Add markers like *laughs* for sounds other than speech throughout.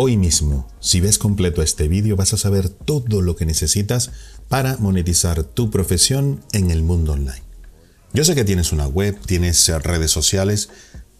Hoy mismo, si ves completo este vídeo, vas a saber todo lo que necesitas para monetizar tu profesión en el mundo online. Yo sé que tienes una web, tienes redes sociales,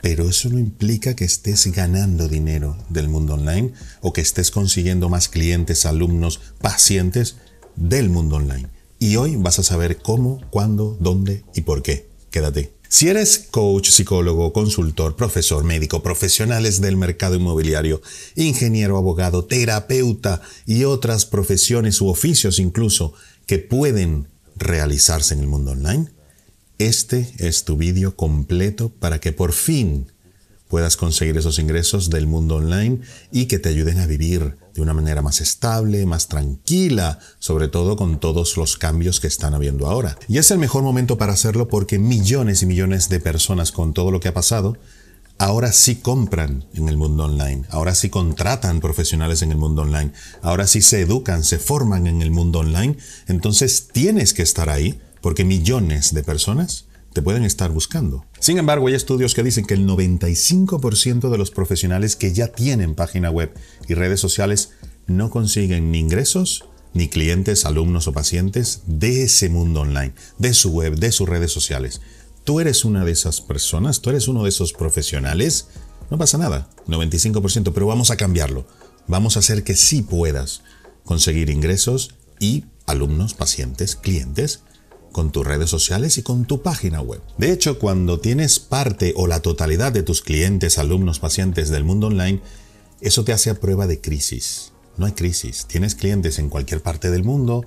pero eso no implica que estés ganando dinero del mundo online o que estés consiguiendo más clientes, alumnos, pacientes del mundo online. Y hoy vas a saber cómo, cuándo, dónde y por qué. Quédate. Si eres coach, psicólogo, consultor, profesor, médico, profesionales del mercado inmobiliario, ingeniero, abogado, terapeuta y otras profesiones u oficios incluso que pueden realizarse en el mundo online, este es tu vídeo completo para que por fin puedas conseguir esos ingresos del mundo online y que te ayuden a vivir de una manera más estable, más tranquila, sobre todo con todos los cambios que están habiendo ahora. Y es el mejor momento para hacerlo porque millones y millones de personas con todo lo que ha pasado ahora sí compran en el mundo online, ahora sí contratan profesionales en el mundo online, ahora sí se educan, se forman en el mundo online, entonces tienes que estar ahí porque millones de personas te pueden estar buscando. Sin embargo, hay estudios que dicen que el 95% de los profesionales que ya tienen página web y redes sociales no consiguen ni ingresos, ni clientes, alumnos o pacientes de ese mundo online, de su web, de sus redes sociales. Tú eres una de esas personas, tú eres uno de esos profesionales, no pasa nada, 95%, pero vamos a cambiarlo. Vamos a hacer que sí puedas conseguir ingresos y alumnos, pacientes, clientes con tus redes sociales y con tu página web. De hecho, cuando tienes parte o la totalidad de tus clientes, alumnos, pacientes del mundo online, eso te hace a prueba de crisis. No hay crisis. Tienes clientes en cualquier parte del mundo,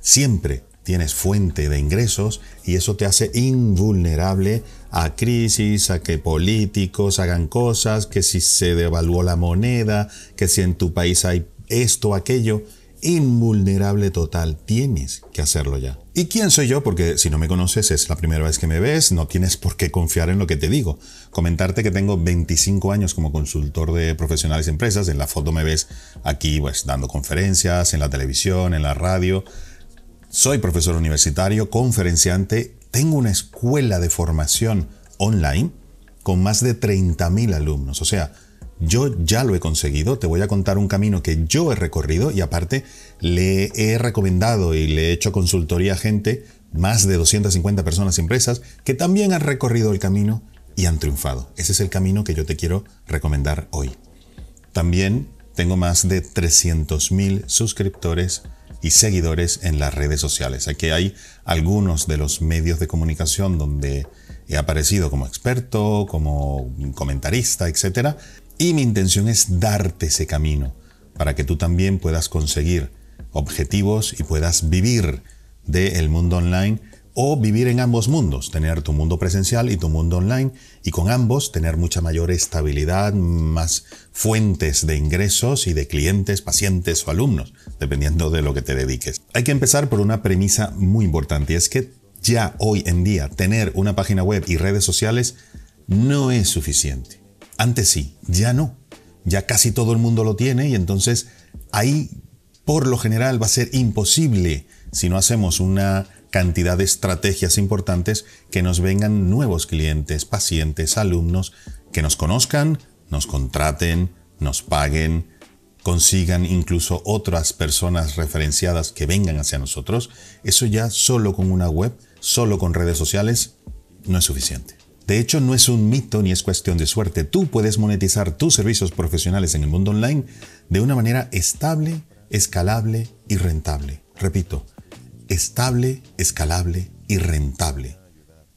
siempre tienes fuente de ingresos y eso te hace invulnerable a crisis, a que políticos hagan cosas, que si se devaluó la moneda, que si en tu país hay esto, aquello invulnerable total. Tienes que hacerlo ya. ¿Y quién soy yo? Porque si no me conoces es la primera vez que me ves, no tienes por qué confiar en lo que te digo. Comentarte que tengo 25 años como consultor de profesionales y empresas. En la foto me ves aquí pues dando conferencias, en la televisión, en la radio. Soy profesor universitario, conferenciante, tengo una escuela de formación online con más de 30.000 alumnos. O sea, yo ya lo he conseguido, te voy a contar un camino que yo he recorrido y aparte le he recomendado y le he hecho consultoría a gente, más de 250 personas y empresas, que también han recorrido el camino y han triunfado. Ese es el camino que yo te quiero recomendar hoy. También tengo más de 300.000 suscriptores y seguidores en las redes sociales. Aquí hay algunos de los medios de comunicación donde he aparecido como experto, como comentarista, etc. Y mi intención es darte ese camino para que tú también puedas conseguir objetivos y puedas vivir del mundo online o vivir en ambos mundos, tener tu mundo presencial y tu mundo online y con ambos tener mucha mayor estabilidad, más fuentes de ingresos y de clientes, pacientes o alumnos, dependiendo de lo que te dediques. Hay que empezar por una premisa muy importante y es que ya hoy en día tener una página web y redes sociales no es suficiente. Antes sí, ya no. Ya casi todo el mundo lo tiene y entonces ahí por lo general va a ser imposible si no hacemos una cantidad de estrategias importantes que nos vengan nuevos clientes, pacientes, alumnos, que nos conozcan, nos contraten, nos paguen, consigan incluso otras personas referenciadas que vengan hacia nosotros, eso ya solo con una web, solo con redes sociales, no es suficiente. De hecho, no es un mito ni es cuestión de suerte. Tú puedes monetizar tus servicios profesionales en el mundo online de una manera estable, escalable y rentable. Repito, estable, escalable y rentable.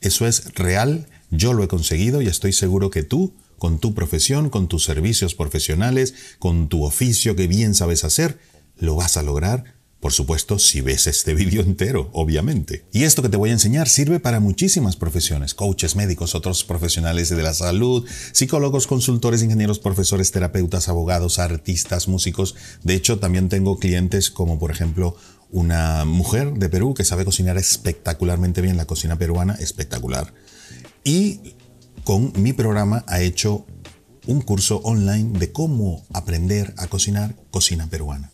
Eso es real, yo lo he conseguido y estoy seguro que tú, con tu profesión, con tus servicios profesionales, con tu oficio que bien sabes hacer, lo vas a lograr por supuesto, si ves este vídeo entero, obviamente. Y esto que te voy a enseñar sirve para muchísimas profesiones, coaches, médicos, otros profesionales de la salud, psicólogos, consultores, ingenieros, profesores, terapeutas, abogados, artistas, músicos. De hecho, también tengo clientes como por ejemplo una mujer de Perú que sabe cocinar espectacularmente bien la cocina peruana, espectacular. Y con mi programa ha hecho un curso online de cómo aprender a cocinar cocina peruana.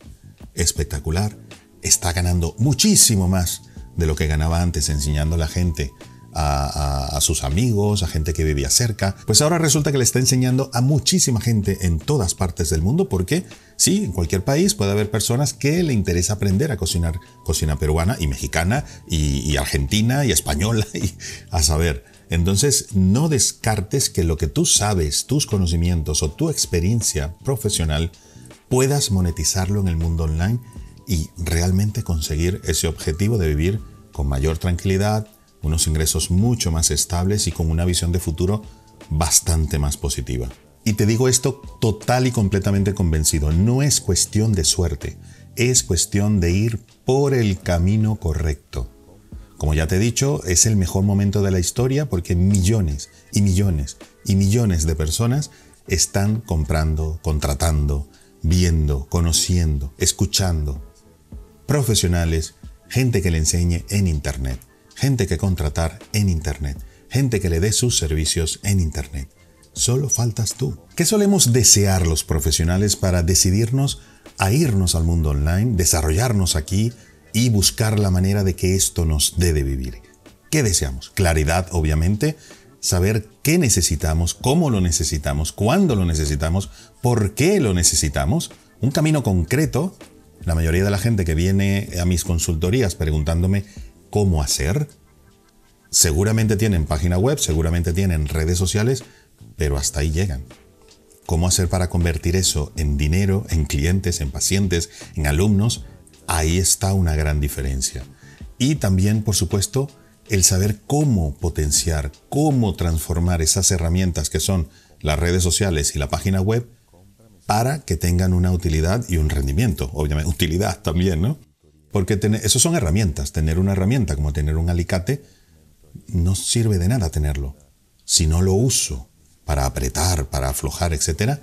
Espectacular está ganando muchísimo más de lo que ganaba antes enseñando a la gente a, sus amigos, a gente que vivía cerca. Pues ahora resulta que le está enseñando a muchísima gente en todas partes del mundo porque sí, en cualquier país puede haber personas que le interesa aprender a cocinar cocina peruana y mexicana y, argentina y española *laughs* y a saber. Entonces, no descartes que lo que tú sabes, tus conocimientos o tu experiencia profesional puedas monetizarlo en el mundo online y realmente conseguir ese objetivo de vivir con mayor tranquilidad, unos ingresos mucho más estables y con una visión de futuro bastante más positiva. Y te digo esto total y completamente convencido, no es cuestión de suerte, es cuestión de ir por el camino correcto. Como ya te he dicho, es el mejor momento de la historia porque millones y millones y millones de personas están comprando, contratando, viendo, conociendo, escuchando. Profesionales, gente que le enseñe en Internet gente que contratar en Internet, gente que le dé sus servicios en Internet. Solo faltas tú. ¿Qué solemos desear los profesionales para decidirnos a irnos al mundo online, desarrollarnos aquí y buscar la manera de que esto nos dé vivir? ¿Qué deseamos? Claridad, obviamente, saber qué necesitamos, cómo lo necesitamos, cuándo lo necesitamos, por qué lo necesitamos, un camino concreto. La mayoría de la gente que viene a mis consultorías preguntándome cómo hacer. Seguramente tienen página web, seguramente tienen redes sociales, pero hasta ahí llegan. ¿Cómo hacer para convertir eso en dinero, en clientes, en pacientes, en alumnos? Ahí está una gran diferencia. Y también, por supuesto, el saber cómo potenciar, cómo transformar esas herramientas que son las redes sociales y la página web para que tengan una utilidad y un rendimiento. Obviamente, utilidad también, ¿no? Porque eso son herramientas. Tener una herramienta como tener un alicate no sirve de nada tenerlo. Si no lo uso para apretar, para aflojar, etc.,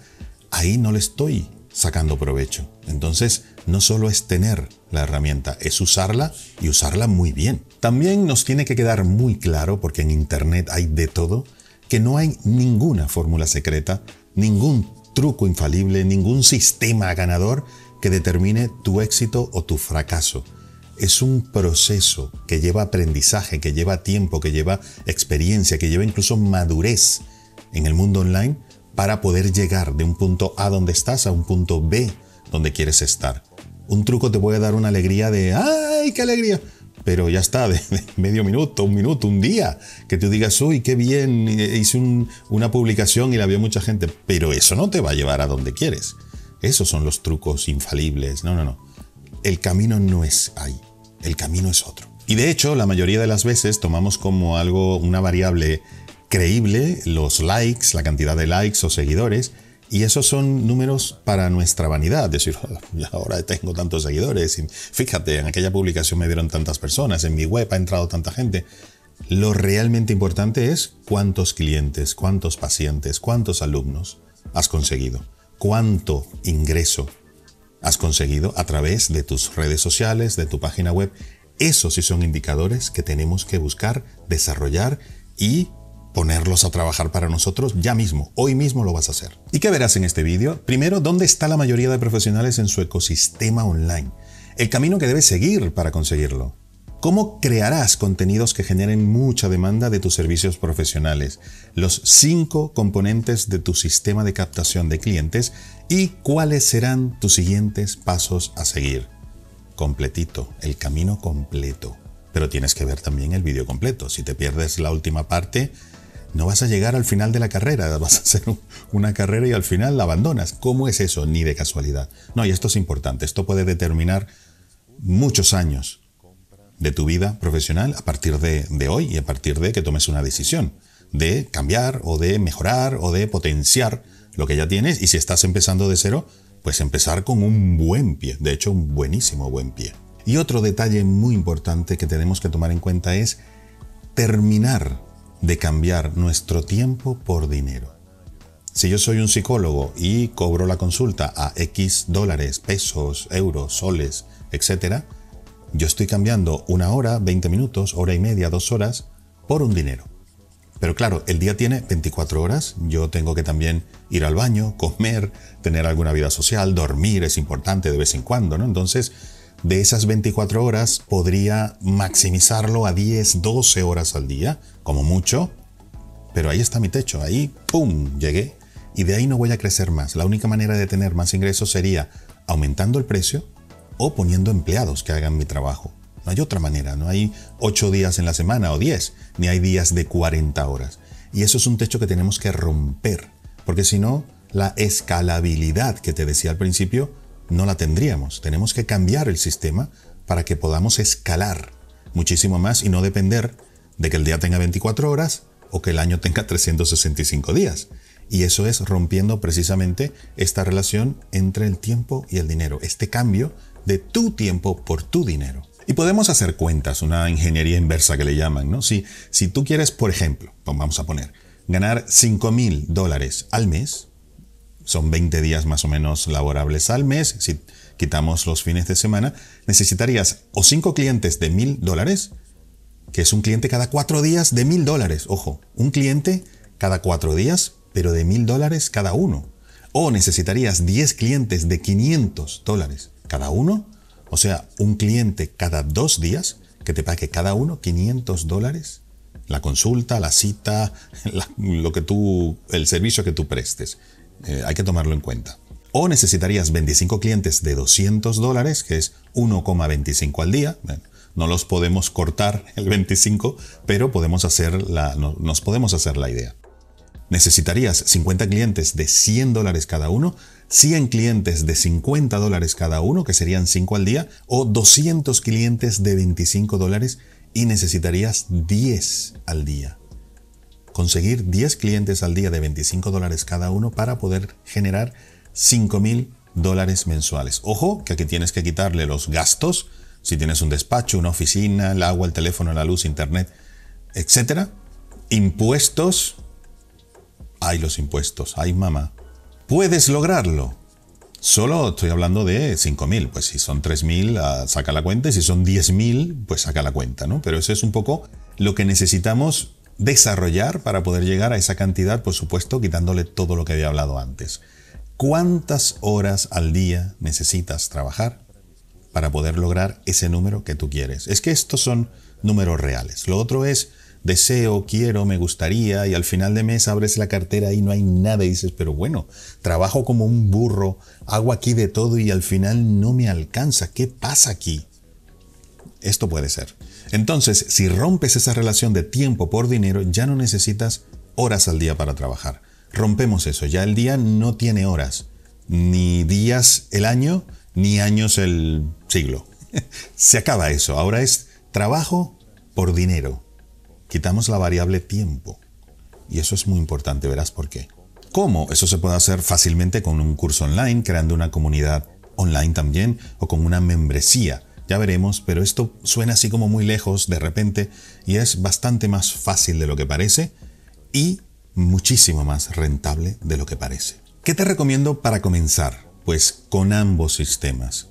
ahí no le estoy sacando provecho. Entonces, no solo es tener la herramienta, es usarla y usarla muy bien. También nos tiene que quedar muy claro, porque en Internet hay de todo, que no hay ninguna fórmula secreta, ningún truco infalible, ningún sistema ganador que determine tu éxito o tu fracaso. Es un proceso que lleva aprendizaje, que lleva tiempo, que lleva experiencia, que lleva incluso madurez en el mundo online para poder llegar de un punto A donde estás a un punto B donde quieres estar. Un truco te puede dar una alegría de ¡ay, qué alegría! Pero ya está, de, medio minuto, un minuto, un día, que tú digas, uy, qué bien, hice una publicación y la vio mucha gente, pero eso no te va a llevar a donde quieres. Esos son los trucos infalibles. No, no, no. El camino no es ahí. El camino es otro. Y de hecho, la mayoría de las veces tomamos como algo, una variable creíble, los likes, la cantidad de likes o seguidores, y esos son números para nuestra vanidad. Decir, oh, ahora tengo tantos seguidores, y fíjate, en aquella publicación me dieron tantas personas, en mi web ha entrado tanta gente. Lo realmente importante es cuántos clientes, cuántos pacientes, cuántos alumnos has conseguido cuánto ingreso has conseguido a través de tus redes sociales, de tu página web. Esos sí son indicadores que tenemos que buscar, desarrollar y ponerlos a trabajar para nosotros ya mismo. Hoy mismo lo vas a hacer. ¿Y qué verás en este vídeo? Primero, ¿dónde está la mayoría de profesionales en su ecosistema online? El camino que debes seguir para conseguirlo. ¿Cómo crearás contenidos que generen mucha demanda de tus servicios profesionales? Los cinco componentes de tu sistema de captación de clientes y cuáles serán tus siguientes pasos a seguir. Completito, el camino completo. Pero tienes que ver también el vídeo completo. Si te pierdes la última parte, no vas a llegar al final de la carrera. *laughs* Vas a hacer una carrera y al final la abandonas. ¿Cómo es eso? Ni de casualidad. No, y esto es importante. Esto puede determinar muchos años de tu vida profesional a partir de, hoy y a partir de que tomes una decisión de cambiar o de mejorar o de potenciar lo que ya tienes y si estás empezando de cero, pues empezar con un buen pie, de hecho un buenísimo buen pie. Y otro detalle muy importante que tenemos que tomar en cuenta es terminar de cambiar nuestro tiempo por dinero. Si yo soy un psicólogo y cobro la consulta a X dólares, pesos, euros, soles, etc., yo estoy cambiando una hora, 20 minutos, hora y media, dos horas por un dinero. Pero claro, el día tiene 24 horas, yo tengo que también ir al baño, comer, tener alguna vida social, dormir es importante de vez en cuando, ¿no? Entonces, de esas 24 horas podría maximizarlo a 10, 12 horas al día, como mucho, pero ahí está mi techo, ahí, ¡pum!, llegué y de ahí no voy a crecer más. La única manera de tener más ingresos sería aumentando el precio o poniendo empleados que hagan mi trabajo. No hay otra manera, no hay 8 días en la semana o 10, ni hay días de 40 horas. Y eso es un techo que tenemos que romper, porque si no, la escalabilidad que te decía al principio no la tendríamos. Tenemos que cambiar el sistema para que podamos escalar muchísimo más y no depender de que el día tenga 24 horas o que el año tenga 365 días. Y eso es rompiendo precisamente esta relación entre el tiempo y el dinero, este cambio de tu tiempo por tu dinero. Y podemos hacer cuentas, una ingeniería inversa que le llaman, ¿no? Si, si tú quieres, por ejemplo, vamos a poner, ganar 5 mil dólares al mes, son 20 días más o menos laborables al mes, si quitamos los fines de semana, necesitarías o 5 clientes de mil dólares, que es un cliente cada 4 días de mil dólares, ojo, un cliente cada 4 días, pero de mil dólares cada uno. O necesitarías 10 clientes de 500 dólares cada uno, o sea, un cliente cada dos días que te pague cada uno 500 dólares. La consulta, la cita, *laughs* lo que tú, el servicio que tú prestes. Eh, hay que tomarlo en cuenta. O necesitarías 25 clientes de 200 dólares, que es 1,25 al día. no los podemos cortar el 25, pero podemos hacer la, nos podemos hacer la idea. Necesitarías 50 clientes de 100 dólares cada uno, 100 clientes de 50 dólares cada uno, que serían 5 al día, o 200 clientes de 25 dólares y necesitarías 10 al día. Conseguir 10 clientes al día de 25 dólares cada uno para poder generar 5 mil dólares mensuales. Ojo, que aquí tienes que quitarle los gastos, si tienes un despacho, una oficina, el agua, el teléfono, la luz, internet, etc. Impuestos. Hay los impuestos, hay mamá. ¿Puedes lograrlo? Solo estoy hablando de 5.000, pues si son 3.000, ah, saca la cuenta, y si son 10.000, pues saca la cuenta, ¿no? Pero eso es un poco lo que necesitamos desarrollar para poder llegar a esa cantidad, por supuesto, quitándole todo lo que había hablado antes. ¿Cuántas horas al día necesitas trabajar para poder lograr ese número que tú quieres? Es que estos son números reales. Lo otro es deseo, quiero, me gustaría, y al final de mes abres la cartera y no hay nada y dices, pero bueno, trabajo como un burro, hago aquí de todo y al final no me alcanza. ¿Qué pasa aquí? Esto puede ser. Entonces, si rompes esa relación de tiempo por dinero, ya no necesitas horas al día para trabajar. Rompemos eso, ya el día no tiene horas, ni días el año, ni años el siglo. *laughs* Se acaba eso, ahora es trabajo por dinero quitamos la variable tiempo. Y eso es muy importante, verás por qué. ¿Cómo? Eso se puede hacer fácilmente con un curso online, creando una comunidad online también, o con una membresía. Ya veremos, pero esto suena así como muy lejos de repente y es bastante más fácil de lo que parece y muchísimo más rentable de lo que parece. ¿Qué te recomiendo para comenzar? Pues con ambos sistemas,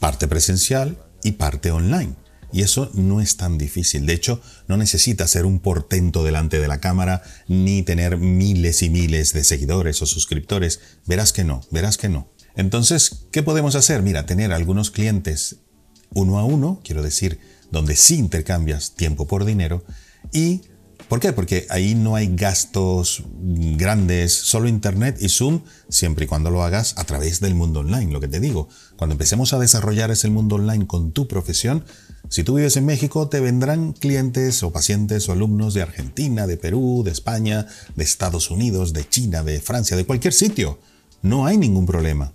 parte presencial y parte online. Y eso no es tan difícil. De hecho, no necesitas ser un portento delante de la cámara ni tener miles y miles de seguidores o suscriptores. Verás que no, verás que no. Entonces, ¿qué podemos hacer? Mira, tener algunos clientes uno a uno, quiero decir, donde sí intercambias tiempo por dinero y ¿Por qué? Porque ahí no hay gastos grandes, solo Internet y Zoom, siempre y cuando lo hagas a través del mundo online, lo que te digo. Cuando empecemos a desarrollar ese mundo online con tu profesión, si tú vives en México, te vendrán clientes o pacientes o alumnos de Argentina, de Perú, de España, de Estados Unidos, de China, de Francia, de cualquier sitio. No hay ningún problema.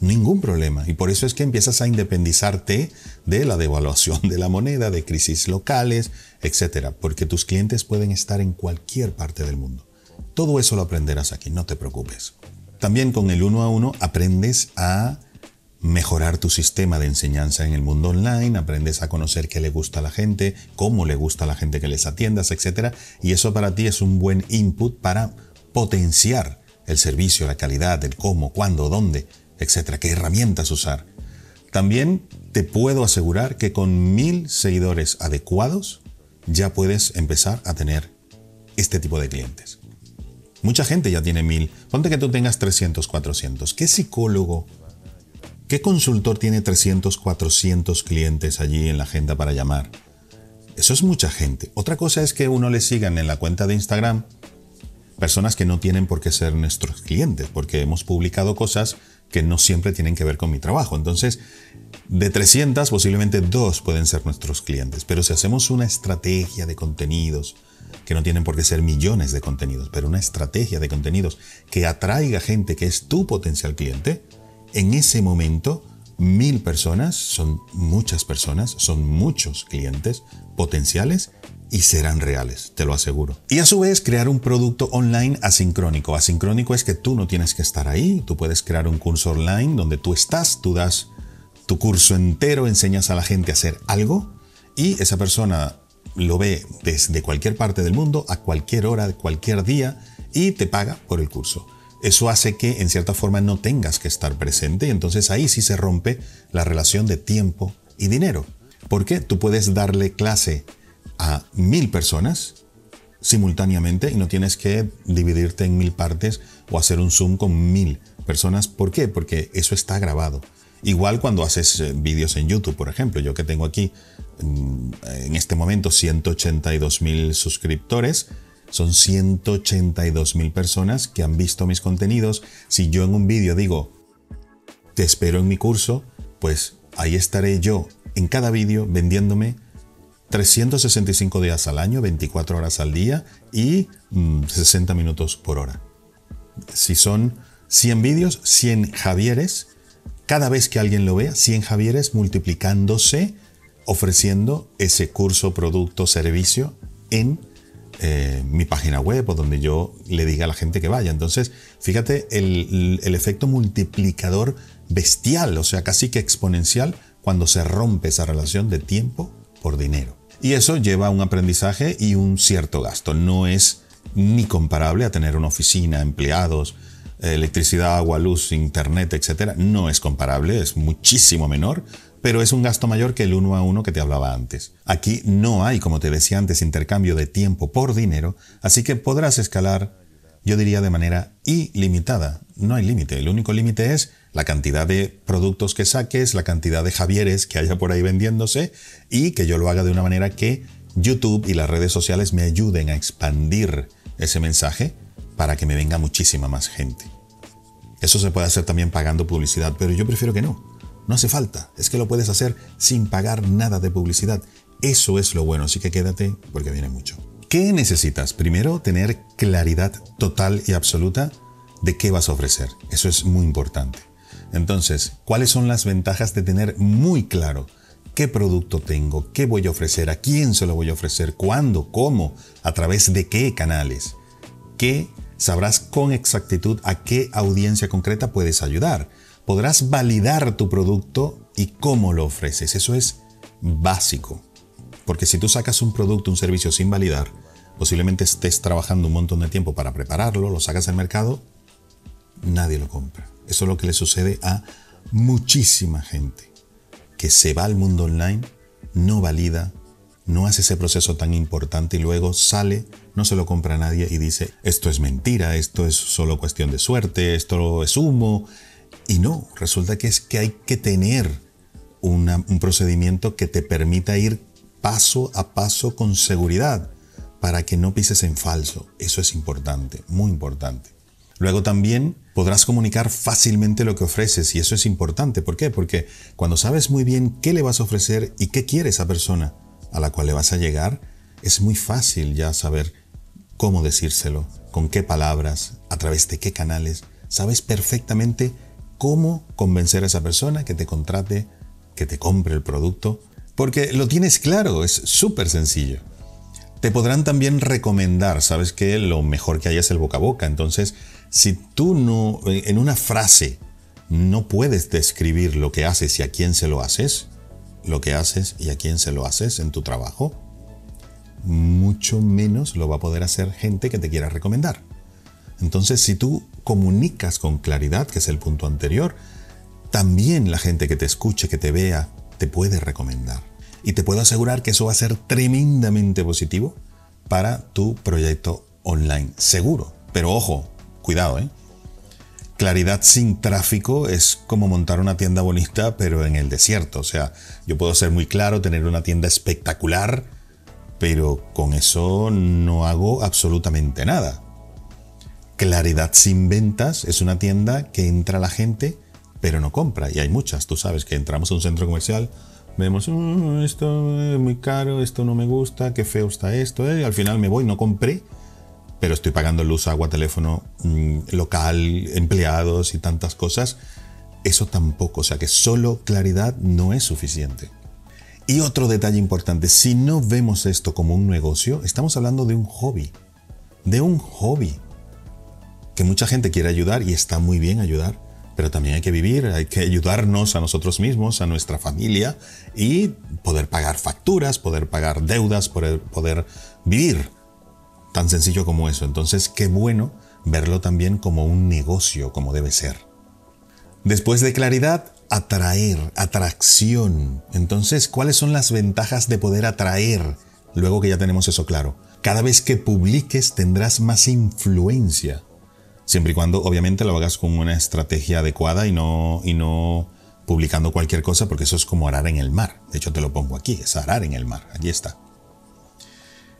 Ningún problema. Y por eso es que empiezas a independizarte de la devaluación de la moneda, de crisis locales, etc. Porque tus clientes pueden estar en cualquier parte del mundo. Todo eso lo aprenderás aquí, no te preocupes. También con el uno a uno aprendes a mejorar tu sistema de enseñanza en el mundo online, aprendes a conocer qué le gusta a la gente, cómo le gusta a la gente que les atiendas, etc. Y eso para ti es un buen input para potenciar el servicio, la calidad, el cómo, cuándo, dónde, etc. Qué herramientas usar. También te puedo asegurar que con mil seguidores adecuados ya puedes empezar a tener este tipo de clientes. Mucha gente ya tiene mil. Ponte que tú tengas 300, 400. ¿Qué psicólogo ¿Qué consultor tiene 300, 400 clientes allí en la agenda para llamar? Eso es mucha gente. Otra cosa es que uno le sigan en la cuenta de Instagram personas que no tienen por qué ser nuestros clientes, porque hemos publicado cosas que no siempre tienen que ver con mi trabajo. Entonces, de 300, posiblemente dos pueden ser nuestros clientes. Pero si hacemos una estrategia de contenidos, que no tienen por qué ser millones de contenidos, pero una estrategia de contenidos que atraiga gente que es tu potencial cliente, en ese momento mil personas son muchas personas, son muchos clientes potenciales y serán reales, te lo aseguro. Y a su vez, crear un producto online asincrónico. Asincrónico es que tú no tienes que estar ahí, tú puedes crear un curso online donde tú estás, tú das tu curso entero, enseñas a la gente a hacer algo y esa persona lo ve desde cualquier parte del mundo, a cualquier hora, de cualquier día y te paga por el curso. Eso hace que en cierta forma no tengas que estar presente y entonces ahí sí se rompe la relación de tiempo y dinero. Porque tú puedes darle clase a mil personas simultáneamente y no tienes que dividirte en mil partes o hacer un Zoom con mil personas. ¿Por qué? Porque eso está grabado. Igual cuando haces eh, vídeos en YouTube, por ejemplo, yo que tengo aquí mm, en este momento 182 mil suscriptores, son 182 mil personas que han visto mis contenidos. Si yo en un vídeo digo, te espero en mi curso, pues ahí estaré yo en cada vídeo vendiéndome 365 días al año, 24 horas al día y 60 mm, minutos por hora. Si son 100 vídeos, 100 Javieres, cada vez que alguien lo vea, 100 Javieres multiplicándose, ofreciendo ese curso, producto, servicio en eh, mi página web o donde yo le diga a la gente que vaya. Entonces, fíjate el, el efecto multiplicador bestial, o sea, casi que exponencial, cuando se rompe esa relación de tiempo por dinero. Y eso lleva a un aprendizaje y un cierto gasto. No es ni comparable a tener una oficina, empleados, electricidad, agua, luz, internet, etc. No es comparable, es muchísimo menor, pero es un gasto mayor que el uno a uno que te hablaba antes. Aquí no hay, como te decía antes, intercambio de tiempo por dinero, así que podrás escalar, yo diría, de manera ilimitada. No hay límite, el único límite es la cantidad de productos que saques, la cantidad de Javieres que haya por ahí vendiéndose y que yo lo haga de una manera que YouTube y las redes sociales me ayuden a expandir ese mensaje para que me venga muchísima más gente. Eso se puede hacer también pagando publicidad, pero yo prefiero que no. No hace falta, es que lo puedes hacer sin pagar nada de publicidad. Eso es lo bueno, así que quédate porque viene mucho. ¿Qué necesitas? Primero, tener claridad total y absoluta de qué vas a ofrecer. Eso es muy importante. Entonces, ¿cuáles son las ventajas de tener muy claro qué producto tengo, qué voy a ofrecer, a quién se lo voy a ofrecer, cuándo, cómo, a través de qué canales? ¿Qué sabrás con exactitud a qué audiencia concreta puedes ayudar? Podrás validar tu producto y cómo lo ofreces. Eso es básico. Porque si tú sacas un producto, un servicio sin validar, posiblemente estés trabajando un montón de tiempo para prepararlo, lo sacas al mercado, nadie lo compra. Eso es lo que le sucede a muchísima gente que se va al mundo online, no valida, no hace ese proceso tan importante y luego sale, no se lo compra a nadie y dice, esto es mentira, esto es solo cuestión de suerte, esto es humo. Y no, resulta que es que hay que tener un procedimiento que te permita ir paso a paso con seguridad para que no pises en falso. Eso es importante, muy importante. Luego también podrás comunicar fácilmente lo que ofreces y eso es importante. ¿Por qué? Porque cuando sabes muy bien qué le vas a ofrecer y qué quiere esa persona a la cual le vas a llegar, es muy fácil ya saber cómo decírselo, con qué palabras, a través de qué canales. Sabes perfectamente cómo convencer a esa persona que te contrate, que te compre el producto, porque lo tienes claro, es súper sencillo. Te podrán también recomendar, sabes que lo mejor que hay es el boca a boca, entonces si tú no, en una frase, no puedes describir lo que haces y a quién se lo haces, lo que haces y a quién se lo haces en tu trabajo, mucho menos lo va a poder hacer gente que te quiera recomendar. Entonces, si tú comunicas con claridad, que es el punto anterior, también la gente que te escuche, que te vea, te puede recomendar. Y te puedo asegurar que eso va a ser tremendamente positivo para tu proyecto online, seguro. Pero ojo, Cuidado, ¿eh? Claridad sin tráfico es como montar una tienda bonita pero en el desierto. O sea, yo puedo ser muy claro, tener una tienda espectacular, pero con eso no hago absolutamente nada. Claridad sin ventas es una tienda que entra la gente pero no compra. Y hay muchas, tú sabes que entramos a un centro comercial, vemos, esto es muy caro, esto no me gusta, qué feo está esto, eh", al final me voy, no compré pero estoy pagando luz, agua, teléfono, mm, local, empleados y tantas cosas. Eso tampoco, o sea que solo claridad no es suficiente. Y otro detalle importante, si no vemos esto como un negocio, estamos hablando de un hobby, de un hobby, que mucha gente quiere ayudar y está muy bien ayudar, pero también hay que vivir, hay que ayudarnos a nosotros mismos, a nuestra familia y poder pagar facturas, poder pagar deudas, poder, poder vivir Tan sencillo como eso. Entonces, qué bueno verlo también como un negocio, como debe ser. Después de claridad, atraer, atracción. Entonces, ¿cuáles son las ventajas de poder atraer? Luego que ya tenemos eso claro. Cada vez que publiques tendrás más influencia. Siempre y cuando, obviamente, lo hagas con una estrategia adecuada y no, y no publicando cualquier cosa, porque eso es como arar en el mar. De hecho, te lo pongo aquí, es arar en el mar. Aquí está.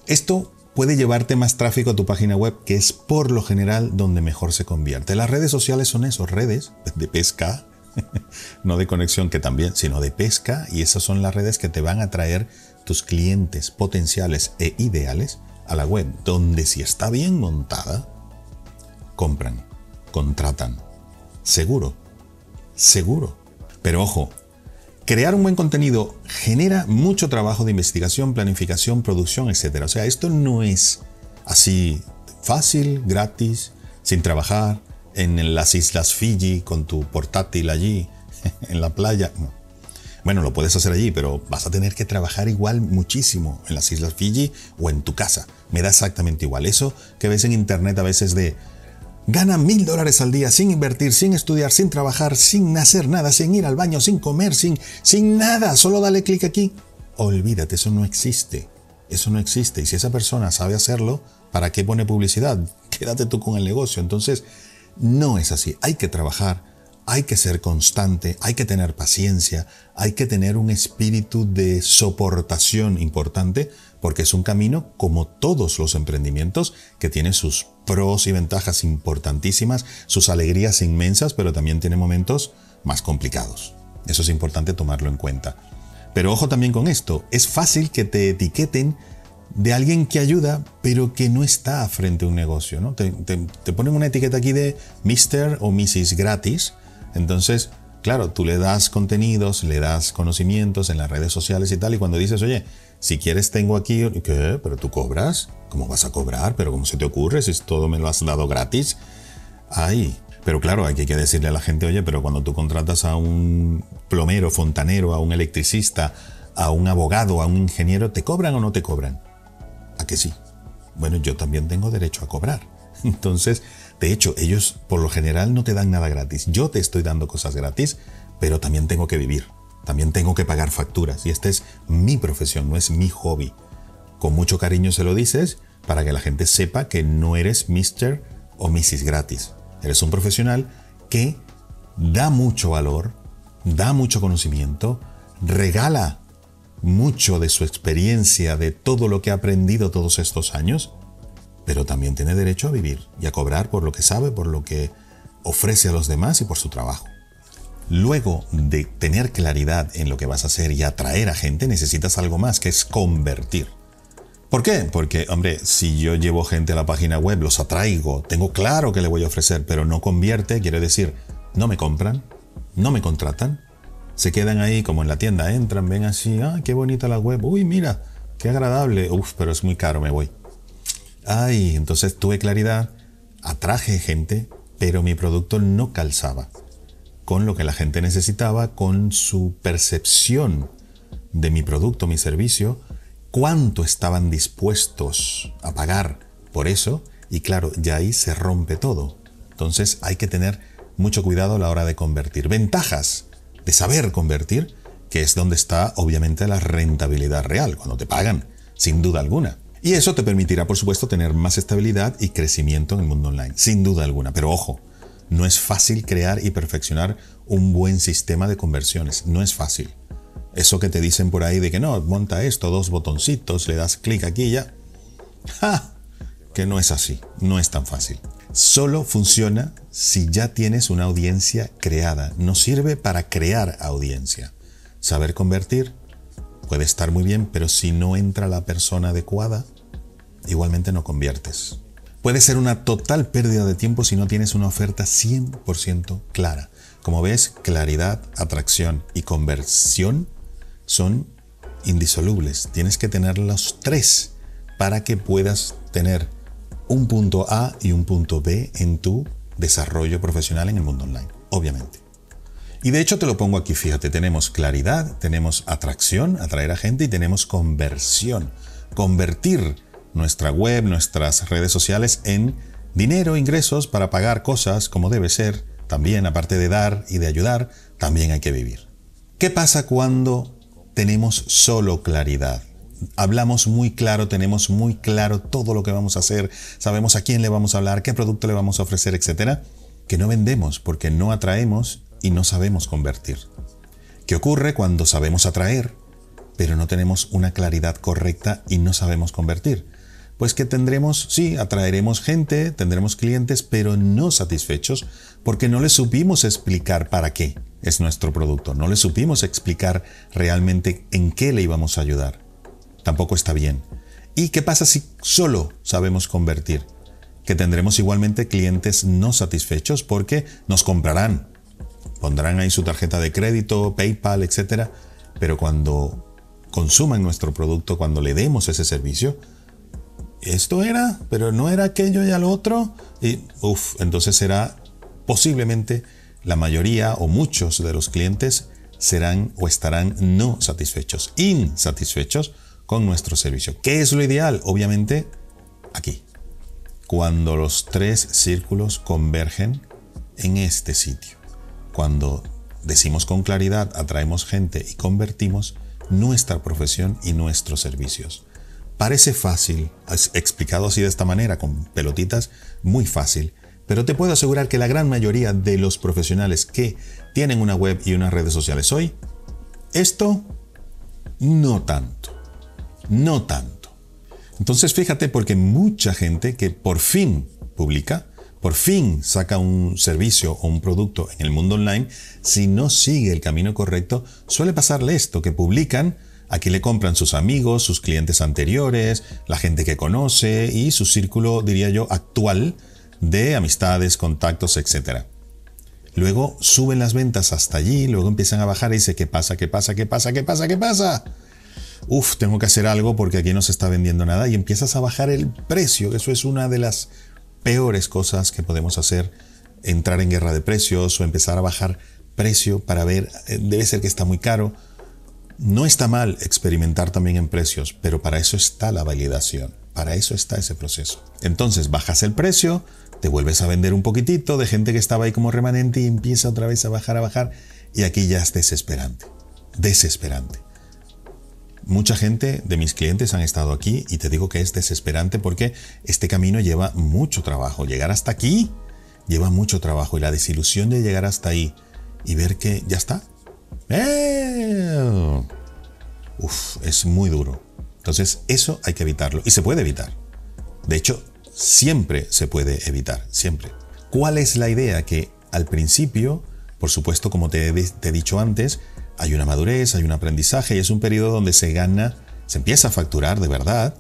Esto puede llevarte más tráfico a tu página web, que es por lo general donde mejor se convierte. Las redes sociales son esos, redes de pesca, *laughs* no de conexión que también, sino de pesca, y esas son las redes que te van a traer tus clientes potenciales e ideales a la web, donde si está bien montada, compran, contratan. Seguro, seguro. Pero ojo, Crear un buen contenido genera mucho trabajo de investigación, planificación, producción, etc. O sea, esto no es así fácil, gratis, sin trabajar en las Islas Fiji con tu portátil allí, *laughs* en la playa. Bueno, lo puedes hacer allí, pero vas a tener que trabajar igual muchísimo en las Islas Fiji o en tu casa. Me da exactamente igual. Eso que ves en internet a veces de Gana mil dólares al día sin invertir, sin estudiar, sin trabajar, sin hacer nada, sin ir al baño, sin comer, sin, sin nada. Solo dale clic aquí. Olvídate, eso no existe. Eso no existe. Y si esa persona sabe hacerlo, ¿para qué pone publicidad? *laughs* Quédate tú con el negocio. Entonces, no es así. Hay que trabajar, hay que ser constante, hay que tener paciencia, hay que tener un espíritu de soportación importante porque es un camino, como todos los emprendimientos, que tiene sus pros y ventajas importantísimas, sus alegrías inmensas, pero también tiene momentos más complicados. Eso es importante tomarlo en cuenta. Pero ojo también con esto, es fácil que te etiqueten de alguien que ayuda, pero que no está frente a un negocio. ¿no? Te, te ponen una etiqueta aquí de Mr. o Mrs. gratis. Entonces, claro, tú le das contenidos, le das conocimientos en las redes sociales y tal, y cuando dices, oye, si quieres tengo aquí, ¿qué? ¿Pero tú cobras? ¿Cómo vas a cobrar? ¿Pero cómo se te ocurre si todo me lo has dado gratis? Ay, pero claro, hay que decirle a la gente, oye, pero cuando tú contratas a un plomero, fontanero, a un electricista, a un abogado, a un ingeniero, ¿te cobran o no te cobran? ¿A que sí? Bueno, yo también tengo derecho a cobrar. *laughs* Entonces, de hecho, ellos por lo general no te dan nada gratis. Yo te estoy dando cosas gratis, pero también tengo que vivir. También tengo que pagar facturas y esta es mi profesión, no es mi hobby. Con mucho cariño se lo dices para que la gente sepa que no eres Mr. o Mrs. gratis. Eres un profesional que da mucho valor, da mucho conocimiento, regala mucho de su experiencia, de todo lo que ha aprendido todos estos años, pero también tiene derecho a vivir y a cobrar por lo que sabe, por lo que ofrece a los demás y por su trabajo. Luego de tener claridad en lo que vas a hacer y atraer a gente, necesitas algo más, que es convertir. ¿Por qué? Porque, hombre, si yo llevo gente a la página web, los atraigo, tengo claro que le voy a ofrecer, pero no convierte, quiere decir, no me compran, no me contratan, se quedan ahí como en la tienda, entran, ven así, ah, qué bonita la web, uy, mira, qué agradable, uf, pero es muy caro, me voy. Ay, entonces tuve claridad, atraje gente, pero mi producto no calzaba con lo que la gente necesitaba, con su percepción de mi producto, mi servicio, cuánto estaban dispuestos a pagar por eso, y claro, ya ahí se rompe todo. Entonces hay que tener mucho cuidado a la hora de convertir. Ventajas de saber convertir, que es donde está obviamente la rentabilidad real, cuando te pagan, sin duda alguna. Y eso te permitirá, por supuesto, tener más estabilidad y crecimiento en el mundo online, sin duda alguna. Pero ojo, No es fácil crear y perfeccionar un buen sistema de conversiones. No es fácil. Eso que te dicen por ahí de que no, monta esto, dos botoncitos, le das clic aquí y ya. ¡Ja! Que no es así, no es tan fácil. Solo funciona si ya tienes una audiencia creada. No sirve para crear audiencia. Saber convertir puede estar muy bien, pero si no entra la persona adecuada, igualmente no conviertes. Puede ser una total pérdida de tiempo si no tienes una oferta 100% clara. Como ves, claridad, atracción y conversión son indisolubles. Tienes que tener los tres para que puedas tener un punto A y un punto B en tu desarrollo profesional en el mundo online, obviamente. Y de hecho te lo pongo aquí, fíjate, tenemos claridad, tenemos atracción, atraer a gente y tenemos conversión, convertir nuestra web, nuestras redes sociales en dinero, ingresos para pagar cosas como debe ser. También, aparte de dar y de ayudar, también hay que vivir. ¿Qué pasa cuando tenemos solo claridad? Hablamos muy claro, tenemos muy claro todo lo que vamos a hacer, sabemos a quién le vamos a hablar, qué producto le vamos a ofrecer, etcétera, que no vendemos porque no atraemos y no sabemos convertir. ¿Qué ocurre cuando sabemos atraer, pero no tenemos una claridad correcta y no sabemos convertir? pues que tendremos, sí, atraeremos gente, tendremos clientes, pero no satisfechos porque no les supimos explicar para qué es nuestro producto, no les supimos explicar realmente en qué le íbamos a ayudar. Tampoco está bien. ¿Y qué pasa si solo sabemos convertir? Que tendremos igualmente clientes no satisfechos porque nos comprarán, pondrán ahí su tarjeta de crédito, PayPal, etc. Pero cuando consuman nuestro producto, cuando le demos ese servicio, esto era, pero no era aquello y al otro. Y uff, entonces será posiblemente la mayoría o muchos de los clientes serán o estarán no satisfechos, insatisfechos con nuestro servicio. ¿Qué es lo ideal? Obviamente aquí. Cuando los tres círculos convergen en este sitio. Cuando decimos con claridad, atraemos gente y convertimos nuestra profesión y nuestros servicios. Parece fácil, explicado así de esta manera, con pelotitas, muy fácil, pero te puedo asegurar que la gran mayoría de los profesionales que tienen una web y unas redes sociales hoy, esto no tanto, no tanto. Entonces fíjate porque mucha gente que por fin publica, por fin saca un servicio o un producto en el mundo online, si no sigue el camino correcto, suele pasarle esto, que publican, Aquí le compran sus amigos, sus clientes anteriores, la gente que conoce y su círculo, diría yo, actual de amistades, contactos, etc. Luego suben las ventas hasta allí, luego empiezan a bajar y dice, ¿qué pasa? ¿Qué pasa? ¿Qué pasa? ¿Qué pasa? ¿Qué pasa? Uf, tengo que hacer algo porque aquí no se está vendiendo nada y empiezas a bajar el precio. Eso es una de las peores cosas que podemos hacer, entrar en guerra de precios o empezar a bajar precio para ver, eh, debe ser que está muy caro no está mal experimentar también en precios, pero para eso está la validación, para eso está ese proceso. Entonces bajas el precio, te vuelves a vender un poquitito de gente que estaba ahí como remanente y empieza otra vez a bajar, a bajar, y aquí ya es desesperante, desesperante. Mucha gente de mis clientes han estado aquí y te digo que es desesperante porque este camino lleva mucho trabajo. Llegar hasta aquí lleva mucho trabajo y la desilusión de llegar hasta ahí y ver que ya está, eh, es muy duro. Entonces, eso hay que evitarlo. Y se puede evitar. De hecho, siempre se puede evitar. Siempre. ¿Cuál es la idea? Que al principio, por supuesto, como te he, dicho antes, hay una madurez, hay un aprendizaje y es un periodo donde se gana, se empieza a facturar de verdad,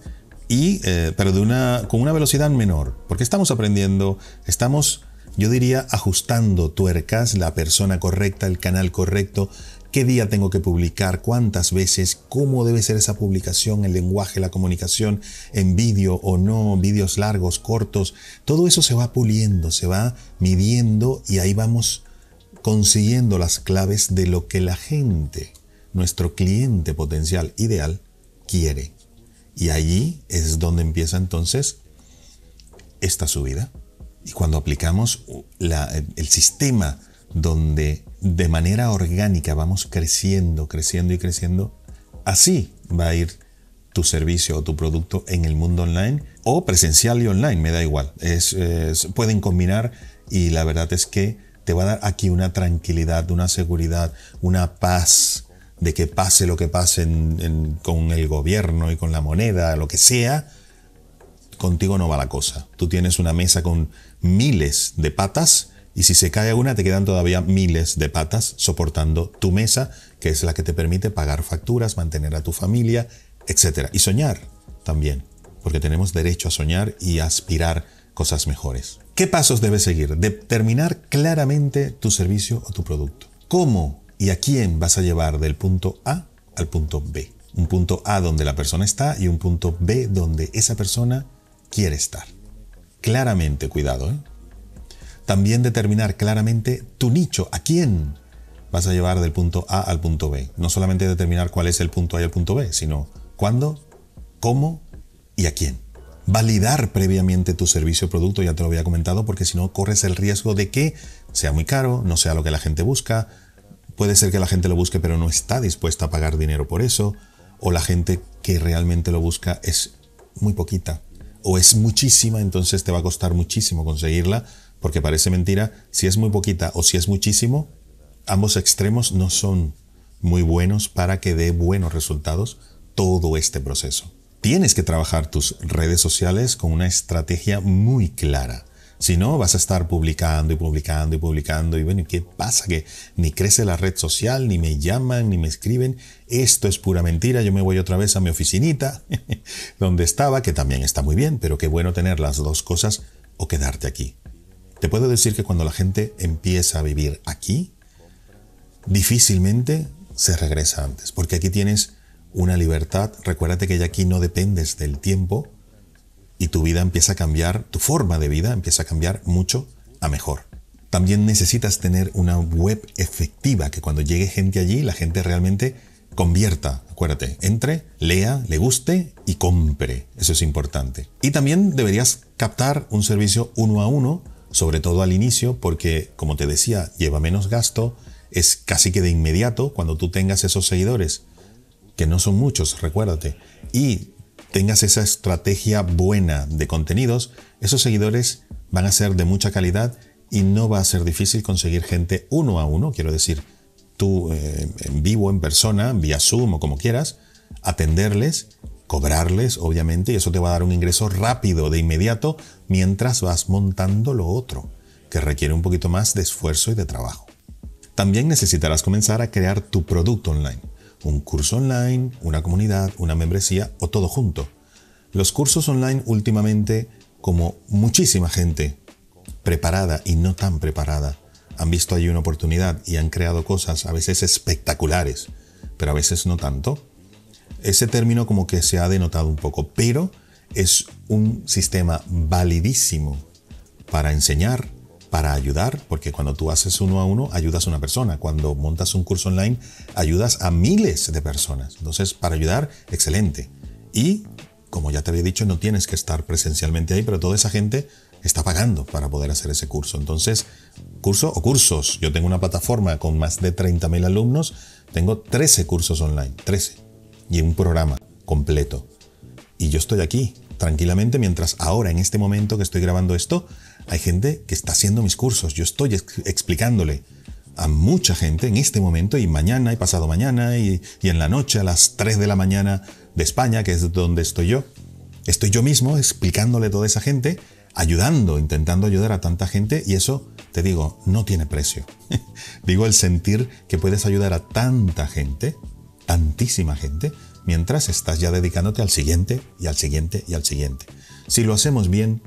y, eh, pero de una, con una velocidad menor. Porque estamos aprendiendo, estamos yo diría ajustando tuercas, la persona correcta, el canal correcto, qué día tengo que publicar, cuántas veces, cómo debe ser esa publicación, el lenguaje, la comunicación, en vídeo o no, vídeos largos, cortos, todo eso se va puliendo, se va midiendo y ahí vamos consiguiendo las claves de lo que la gente, nuestro cliente potencial ideal, quiere. Y allí es donde empieza entonces esta subida. Y cuando aplicamos el sistema donde de manera orgánica vamos creciendo, creciendo y creciendo, así va a ir tu servicio o tu producto en el mundo online o presencial y online, me da igual. pueden combinar y la verdad es que te va a dar aquí una tranquilidad, una seguridad, una paz de que pase lo que pase con el gobierno y con la moneda, lo que sea, contigo no va la cosa. Tú tienes una mesa con miles de patas y si se cae una te quedan todavía miles de patas soportando tu mesa, que es la que te permite pagar facturas, mantener a tu familia, etc. Y soñar también, porque tenemos derecho a soñar y aspirar cosas mejores. ¿Qué pasos debes seguir? Determinar claramente tu servicio o tu producto. ¿Cómo y a quién vas a llevar del punto A al punto B. Un punto A donde la persona está y un punto B donde esa persona quiere estar. Claramente, cuidado. ¿eh? También determinar claramente tu nicho, a quién vas a llevar del punto A al punto B. No solamente determinar cuál es el punto A y el punto B, sino cuándo, cómo y a quién. Validar previamente tu servicio o producto, ya te lo había comentado, porque si no corres el riesgo de que sea muy caro, no sea lo que la gente busca, Puede ser que la gente lo busque pero no está dispuesta a pagar dinero por eso, o la gente que realmente lo busca es muy poquita, o es muchísima, entonces te va a costar muchísimo conseguirla, porque parece mentira, si es muy poquita o si es muchísimo, ambos extremos no son muy buenos para que dé buenos resultados todo este proceso. Tienes que trabajar tus redes sociales con una estrategia muy clara. Si no, vas a estar publicando y publicando y publicando. Y bueno, ¿qué pasa? Que ni crece la red social, ni me llaman, ni me escriben. Esto es pura mentira. Yo me voy otra vez a mi oficinita, *laughs* donde estaba, que también está muy bien, pero qué bueno tener las dos cosas o quedarte aquí. Te puedo decir que cuando la gente empieza a vivir aquí, difícilmente se regresa antes, porque aquí tienes una libertad. Recuérdate que ya aquí no dependes del tiempo, y tu vida empieza a cambiar, tu forma de vida empieza a cambiar mucho a mejor. También necesitas tener una web efectiva, que cuando llegue gente allí, la gente realmente convierta, acuérdate, entre, lea, le guste y compre. Eso es importante. Y también deberías captar un servicio uno a uno, sobre todo al inicio, porque, como te decía, lleva menos gasto, es casi que de inmediato cuando tú tengas esos seguidores, que no son muchos, recuérdate, y tengas esa estrategia buena de contenidos, esos seguidores van a ser de mucha calidad y no va a ser difícil conseguir gente uno a uno, quiero decir, tú eh, en vivo, en persona, vía Zoom o como quieras, atenderles, cobrarles, obviamente, y eso te va a dar un ingreso rápido, de inmediato, mientras vas montando lo otro, que requiere un poquito más de esfuerzo y de trabajo. También necesitarás comenzar a crear tu producto online un curso online, una comunidad, una membresía o todo junto. Los cursos online últimamente, como muchísima gente preparada y no tan preparada, han visto ahí una oportunidad y han creado cosas a veces espectaculares, pero a veces no tanto. Ese término como que se ha denotado un poco, pero es un sistema validísimo para enseñar, para ayudar, porque cuando tú haces uno a uno, ayudas a una persona. Cuando montas un curso online, ayudas a miles de personas. Entonces, para ayudar, excelente. Y, como ya te había dicho, no tienes que estar presencialmente ahí, pero toda esa gente está pagando para poder hacer ese curso. Entonces, curso o cursos. Yo tengo una plataforma con más de 30.000 alumnos, tengo 13 cursos online, 13, y un programa completo. Y yo estoy aquí, tranquilamente, mientras ahora, en este momento que estoy grabando esto, hay gente que está haciendo mis cursos. Yo estoy explicándole a mucha gente en este momento y mañana y pasado mañana y, en la noche a las 3 de la mañana de España, que es donde estoy yo. Estoy yo mismo explicándole a toda esa gente, ayudando, intentando ayudar a tanta gente y eso, te digo, no tiene precio. *laughs* digo el sentir que puedes ayudar a tanta gente, tantísima gente, mientras estás ya dedicándote al siguiente y al siguiente y al siguiente. Si lo hacemos bien,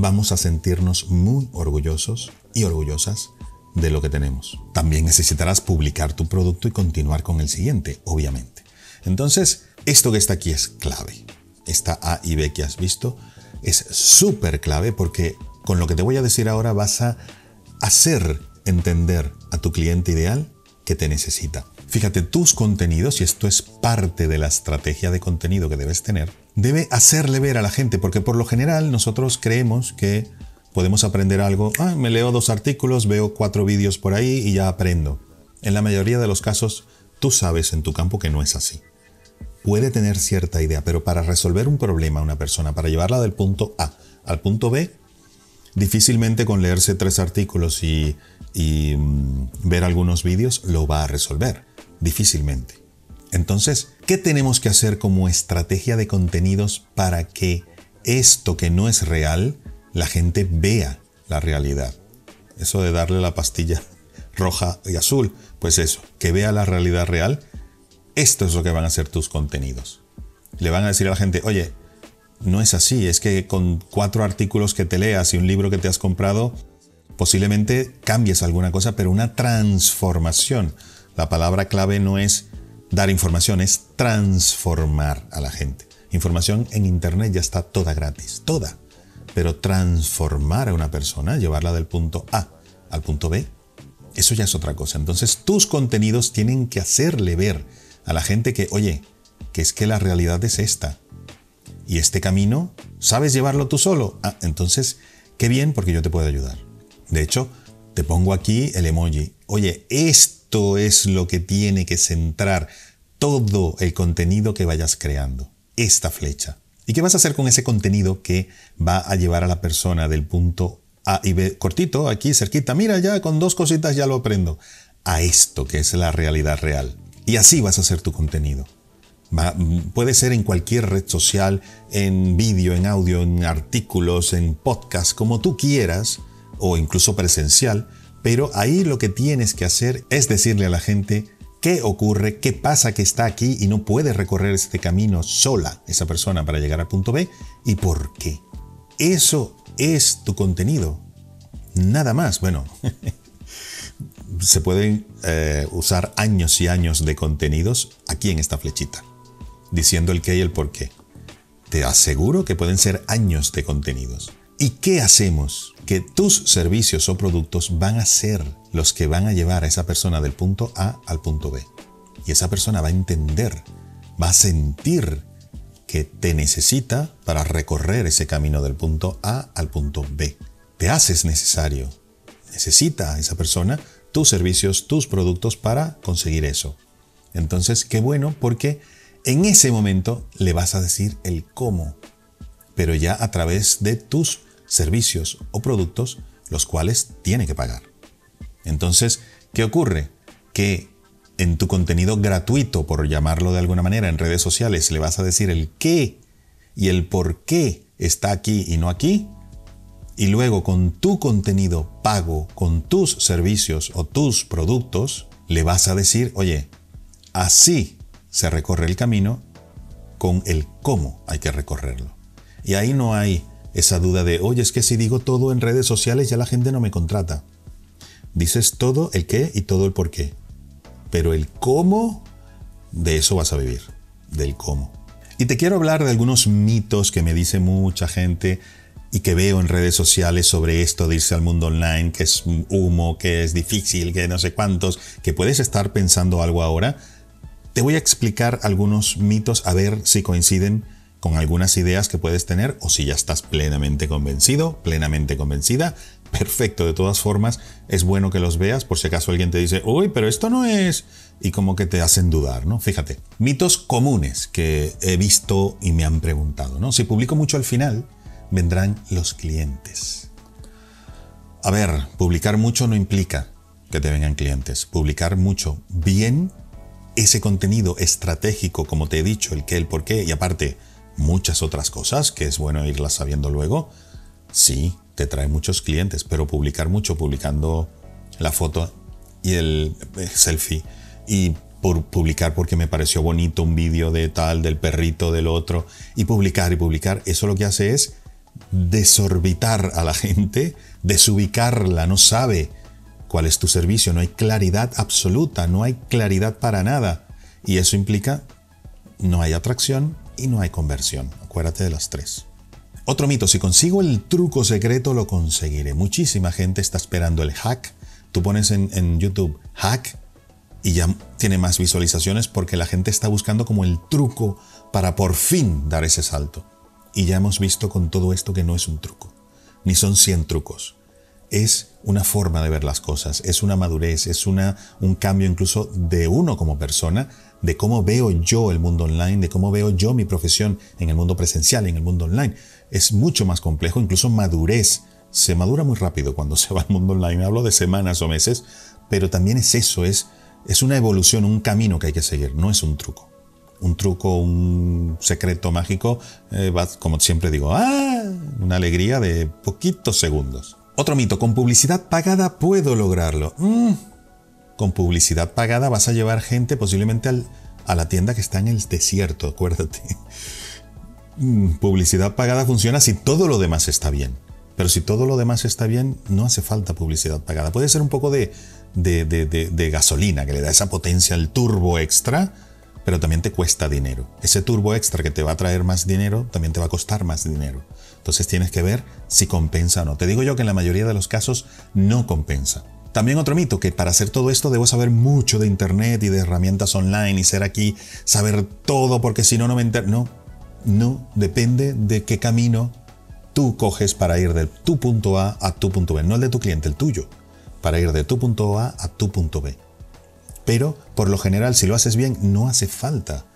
vamos a sentirnos muy orgullosos y orgullosas de lo que tenemos. También necesitarás publicar tu producto y continuar con el siguiente, obviamente. Entonces, esto que está aquí es clave. Esta A y B que has visto es súper clave porque con lo que te voy a decir ahora vas a hacer entender a tu cliente ideal que te necesita. Fíjate, tus contenidos, y esto es parte de la estrategia de contenido que debes tener, debe hacerle ver a la gente, porque por lo general nosotros creemos que podemos aprender algo, ah, me leo dos artículos, veo cuatro vídeos por ahí y ya aprendo. En la mayoría de los casos, tú sabes en tu campo que no es así. Puede tener cierta idea, pero para resolver un problema a una persona, para llevarla del punto A al punto B, difícilmente con leerse tres artículos y, mm, ver algunos vídeos lo va a resolver. Difícilmente. Entonces, ¿qué tenemos que hacer como estrategia de contenidos para que esto que no es real, la gente vea la realidad? Eso de darle la pastilla *laughs* roja y azul, pues eso, que vea la realidad real, esto es lo que van a ser tus contenidos. Le van a decir a la gente, oye, no es así, es que con cuatro artículos que te leas y un libro que te has comprado, posiblemente cambies alguna cosa, pero una transformación. La palabra clave no es dar información, es transformar a la gente. Información en Internet ya está toda gratis, toda. Pero transformar a una persona, llevarla del punto A al punto B, eso ya es otra cosa. Entonces tus contenidos tienen que hacerle ver a la gente que, oye, que es que la realidad es esta. Y este camino, ¿sabes llevarlo tú solo? Ah, entonces, qué bien porque yo te puedo ayudar. De hecho, te pongo aquí el emoji. Oye, esto es lo que tiene que centrar todo el contenido que vayas creando. Esta flecha. ¿Y qué vas a hacer con ese contenido que va a llevar a la persona del punto A y B cortito, aquí cerquita? Mira, ya con dos cositas ya lo aprendo. A esto que es la realidad real. Y así vas a hacer tu contenido. puede ser en cualquier red social, en vídeo, en audio, en artículos, en podcast, como tú quieras, o incluso presencial, pero ahí lo que tienes que hacer es decirle a la gente qué ocurre, qué pasa que está aquí y no puede recorrer este camino sola esa persona para llegar al punto B y por qué. Eso es tu contenido. Nada más. Bueno, *laughs* se pueden eh, usar años y años de contenidos aquí en esta flechita, diciendo el qué y el por qué. Te aseguro que pueden ser años de contenidos. ¿Y qué hacemos? Que tus servicios o productos van a ser los que van a llevar a esa persona del punto A al punto B. Y esa persona va a entender, va a sentir que te necesita para recorrer ese camino del punto A al punto B. Te haces necesario. Necesita esa persona tus servicios, tus productos para conseguir eso. Entonces, qué bueno porque en ese momento le vas a decir el cómo, pero ya a través de tus servicios o productos, los cuales tiene que pagar. Entonces, ¿qué ocurre? Que en tu contenido gratuito, por llamarlo de alguna manera, en redes sociales, le vas a decir el qué y el por qué está aquí y no aquí, y luego con tu contenido pago, con tus servicios o tus productos, le vas a decir, oye, así se recorre el camino con el cómo hay que recorrerlo. Y ahí no hay esa duda de, oye, es que si digo todo en redes sociales ya la gente no me contrata. Dices todo el qué y todo el por qué. Pero el cómo, de eso vas a vivir, del cómo. Y te quiero hablar de algunos mitos que me dice mucha gente y que veo en redes sociales sobre esto de irse al mundo online, que es humo, que es difícil, que no sé cuántos, que puedes estar pensando algo ahora, te voy a explicar algunos mitos a ver si coinciden con algunas ideas que puedes tener o si ya estás plenamente convencido, plenamente convencida. Perfecto, de todas formas, es bueno que los veas por si acaso alguien te dice, uy, pero esto no es... y como que te hacen dudar, ¿no? Fíjate, mitos comunes que he visto y me han preguntado, ¿no? Si publico mucho al final, vendrán los clientes. A ver, publicar mucho no implica que te vengan clientes. Publicar mucho bien ese contenido estratégico, como te he dicho, el qué, el por qué, y aparte muchas otras cosas que es bueno irlas sabiendo luego, sí, te trae muchos clientes, pero publicar mucho, publicando la foto y el eh, selfie y por publicar porque me pareció bonito un vídeo de tal, del perrito, del otro, y publicar y publicar, eso lo que hace es desorbitar a la *laughs* gente, desubicarla, no sabe cuál es tu servicio, no hay claridad absoluta, no hay claridad para nada. Y eso implica no hay atracción y no hay conversión. Acuérdate de las tres. Otro mito, si consigo el truco secreto lo conseguiré. Muchísima gente está esperando el hack. Tú pones en, YouTube hack y ya tiene más visualizaciones porque la gente está buscando como el truco para por fin dar ese salto. Y ya hemos visto con todo esto que no es un truco, ni son 100 trucos. Es una forma de ver las cosas, es una madurez, es una, un cambio incluso de uno como persona, de cómo veo yo el mundo online, de cómo veo yo mi profesión en el mundo presencial, en el mundo online. Es mucho más complejo, incluso madurez se madura muy rápido cuando *laughs* se va al mundo online. Hablo de semanas o meses, pero también es eso, es, es una evolución, un camino que hay que seguir, no es un truco. Un truco, un secreto mágico, eh, va, como siempre digo, ¡ah! una alegría de poquitos segundos. Otro mito, con publicidad pagada puedo lograrlo. Mm, con publicidad pagada vas a llevar gente posiblemente a la tienda que está en el desierto, acuérdate. Mm, publicidad pagada funciona si todo lo demás está bien. Pero si todo lo demás está bien, no hace falta publicidad pagada. Puede ser un poco de, de, gasolina que le da esa potencia al turbo extra, pero también te cuesta dinero. Ese turbo extra que te va a traer más dinero, también te va a costar más dinero. Entonces tienes que ver si compensa o no. Te digo yo que en la mayoría de los casos no compensa. También otro mito, que para hacer todo esto debo saber mucho de Internet y de herramientas online y ser aquí, saber todo, porque si no, no me entero. No, no, depende de qué camino tú coges para ir de tu punto A a tu punto B, no el de tu cliente, el tuyo, para ir de tu punto A a tu punto B. Pero, por lo general, si lo haces bien, no hace falta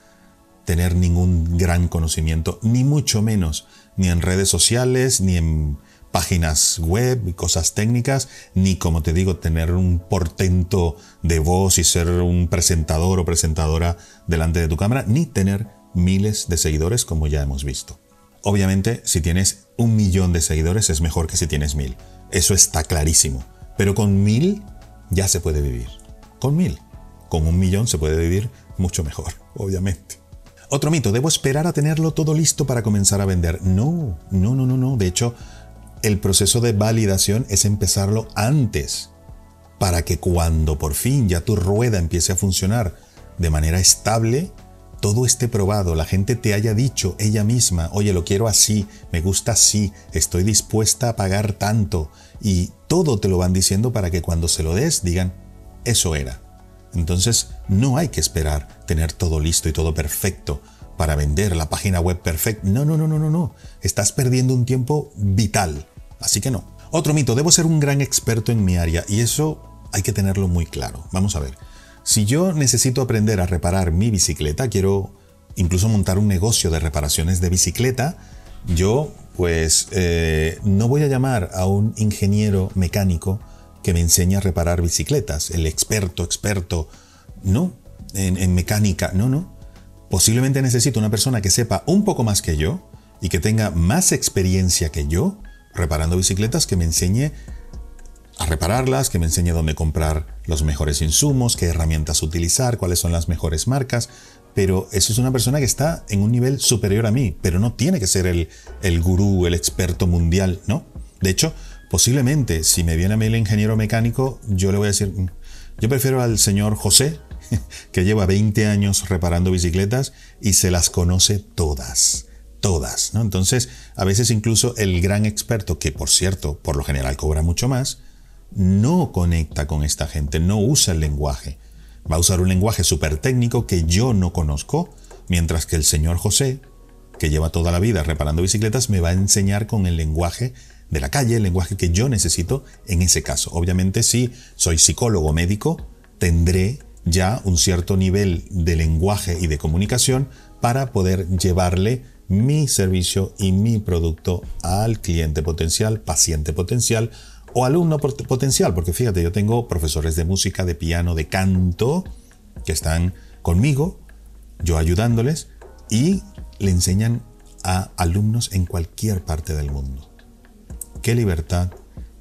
tener ningún gran conocimiento, ni mucho menos, ni en redes sociales, ni en páginas web y cosas técnicas, ni como te digo, tener un portento de voz y ser un presentador o presentadora delante de tu cámara, ni tener miles de seguidores como ya hemos visto. Obviamente, si tienes un millón de seguidores es mejor que si tienes mil. Eso está clarísimo. Pero con mil ya se puede vivir. Con mil. Con un millón se puede vivir mucho mejor, *laughs* obviamente. Otro mito, debo esperar a tenerlo todo listo para comenzar a vender. No, no, no, no, no. De hecho, el proceso de validación es empezarlo antes, para que cuando por fin ya tu rueda empiece a funcionar de manera estable, todo esté probado, la gente te haya dicho ella misma, oye, lo quiero así, me gusta así, estoy dispuesta a pagar tanto, y todo te lo van diciendo para que cuando se lo des digan, eso era. Entonces, no hay que esperar tener todo listo y todo perfecto para vender la página web perfecta. No, no, no, no, no, no. Estás perdiendo un tiempo vital. Así que no. Otro mito, debo ser un gran experto en mi área y eso hay que tenerlo muy claro. Vamos a ver. Si yo necesito aprender a reparar mi bicicleta, quiero incluso montar un negocio de reparaciones de bicicleta, yo pues eh, no voy a llamar a un ingeniero mecánico que me enseñe a reparar bicicletas, el experto, experto, no, en, en mecánica, no, no. Posiblemente necesito una persona que sepa un poco más que yo y que tenga más experiencia que yo reparando bicicletas que me enseñe a repararlas, que me enseñe dónde comprar los mejores insumos, qué herramientas utilizar, cuáles son las mejores marcas. Pero eso es una persona que está en un nivel superior a mí, pero no tiene que ser el, el gurú, el experto mundial, ¿no? De hecho, posiblemente si me viene a mí el ingeniero mecánico, yo le voy a decir, mm, yo prefiero al señor José, *laughs* que lleva 20 años reparando bicicletas y se las conoce todas todas. ¿no? Entonces, a veces incluso el gran experto, que por cierto, por lo general cobra mucho más, no conecta con esta gente, no usa el lenguaje. Va a usar un lenguaje súper técnico que yo no conozco, mientras que el señor José, que lleva toda la vida reparando bicicletas, me va a enseñar con el lenguaje de la calle, el lenguaje que yo necesito en ese caso. Obviamente si soy psicólogo médico, tendré ya un cierto nivel de lenguaje y de comunicación para poder llevarle mi servicio y mi producto al cliente potencial, paciente potencial o alumno potencial, porque fíjate, yo tengo profesores de música, de piano, de canto, que están conmigo, yo ayudándoles, y le enseñan a alumnos en cualquier parte del mundo. Qué libertad,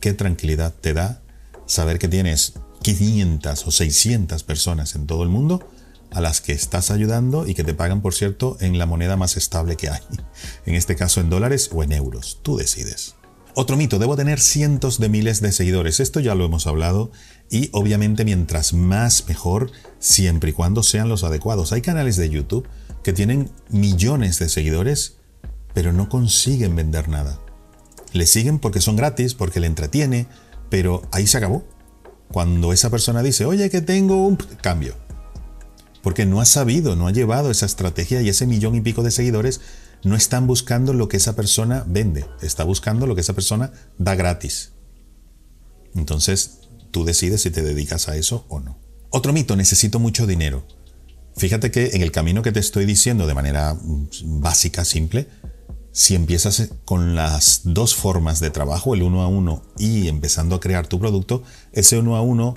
qué tranquilidad te da saber que tienes 500 o 600 personas en todo el mundo a las que estás ayudando y que te pagan, por cierto, en la moneda más estable que hay. *laughs* En este caso en dólares o en euros. Tú decides. Otro mito, debo tener cientos de miles de seguidores. Esto ya lo hemos hablado y obviamente mientras más mejor, siempre y cuando sean los adecuados. Hay canales de YouTube que tienen millones de seguidores, pero no consiguen vender nada. Le siguen porque son gratis, porque le entretiene, pero ahí se acabó. Cuando esa persona dice, oye, que tengo un cambio, porque no ha sabido, no ha llevado esa estrategia y ese millón y pico de seguidores no están buscando lo que esa persona vende, está buscando lo que esa persona da gratis. Entonces, tú decides si te dedicas a eso o no. Otro mito, necesito mucho dinero. Fíjate que en el camino que te estoy diciendo de manera mm, básica, simple, si empiezas con las dos formas de trabajo, el uno a uno y empezando a crear tu producto, ese uno a uno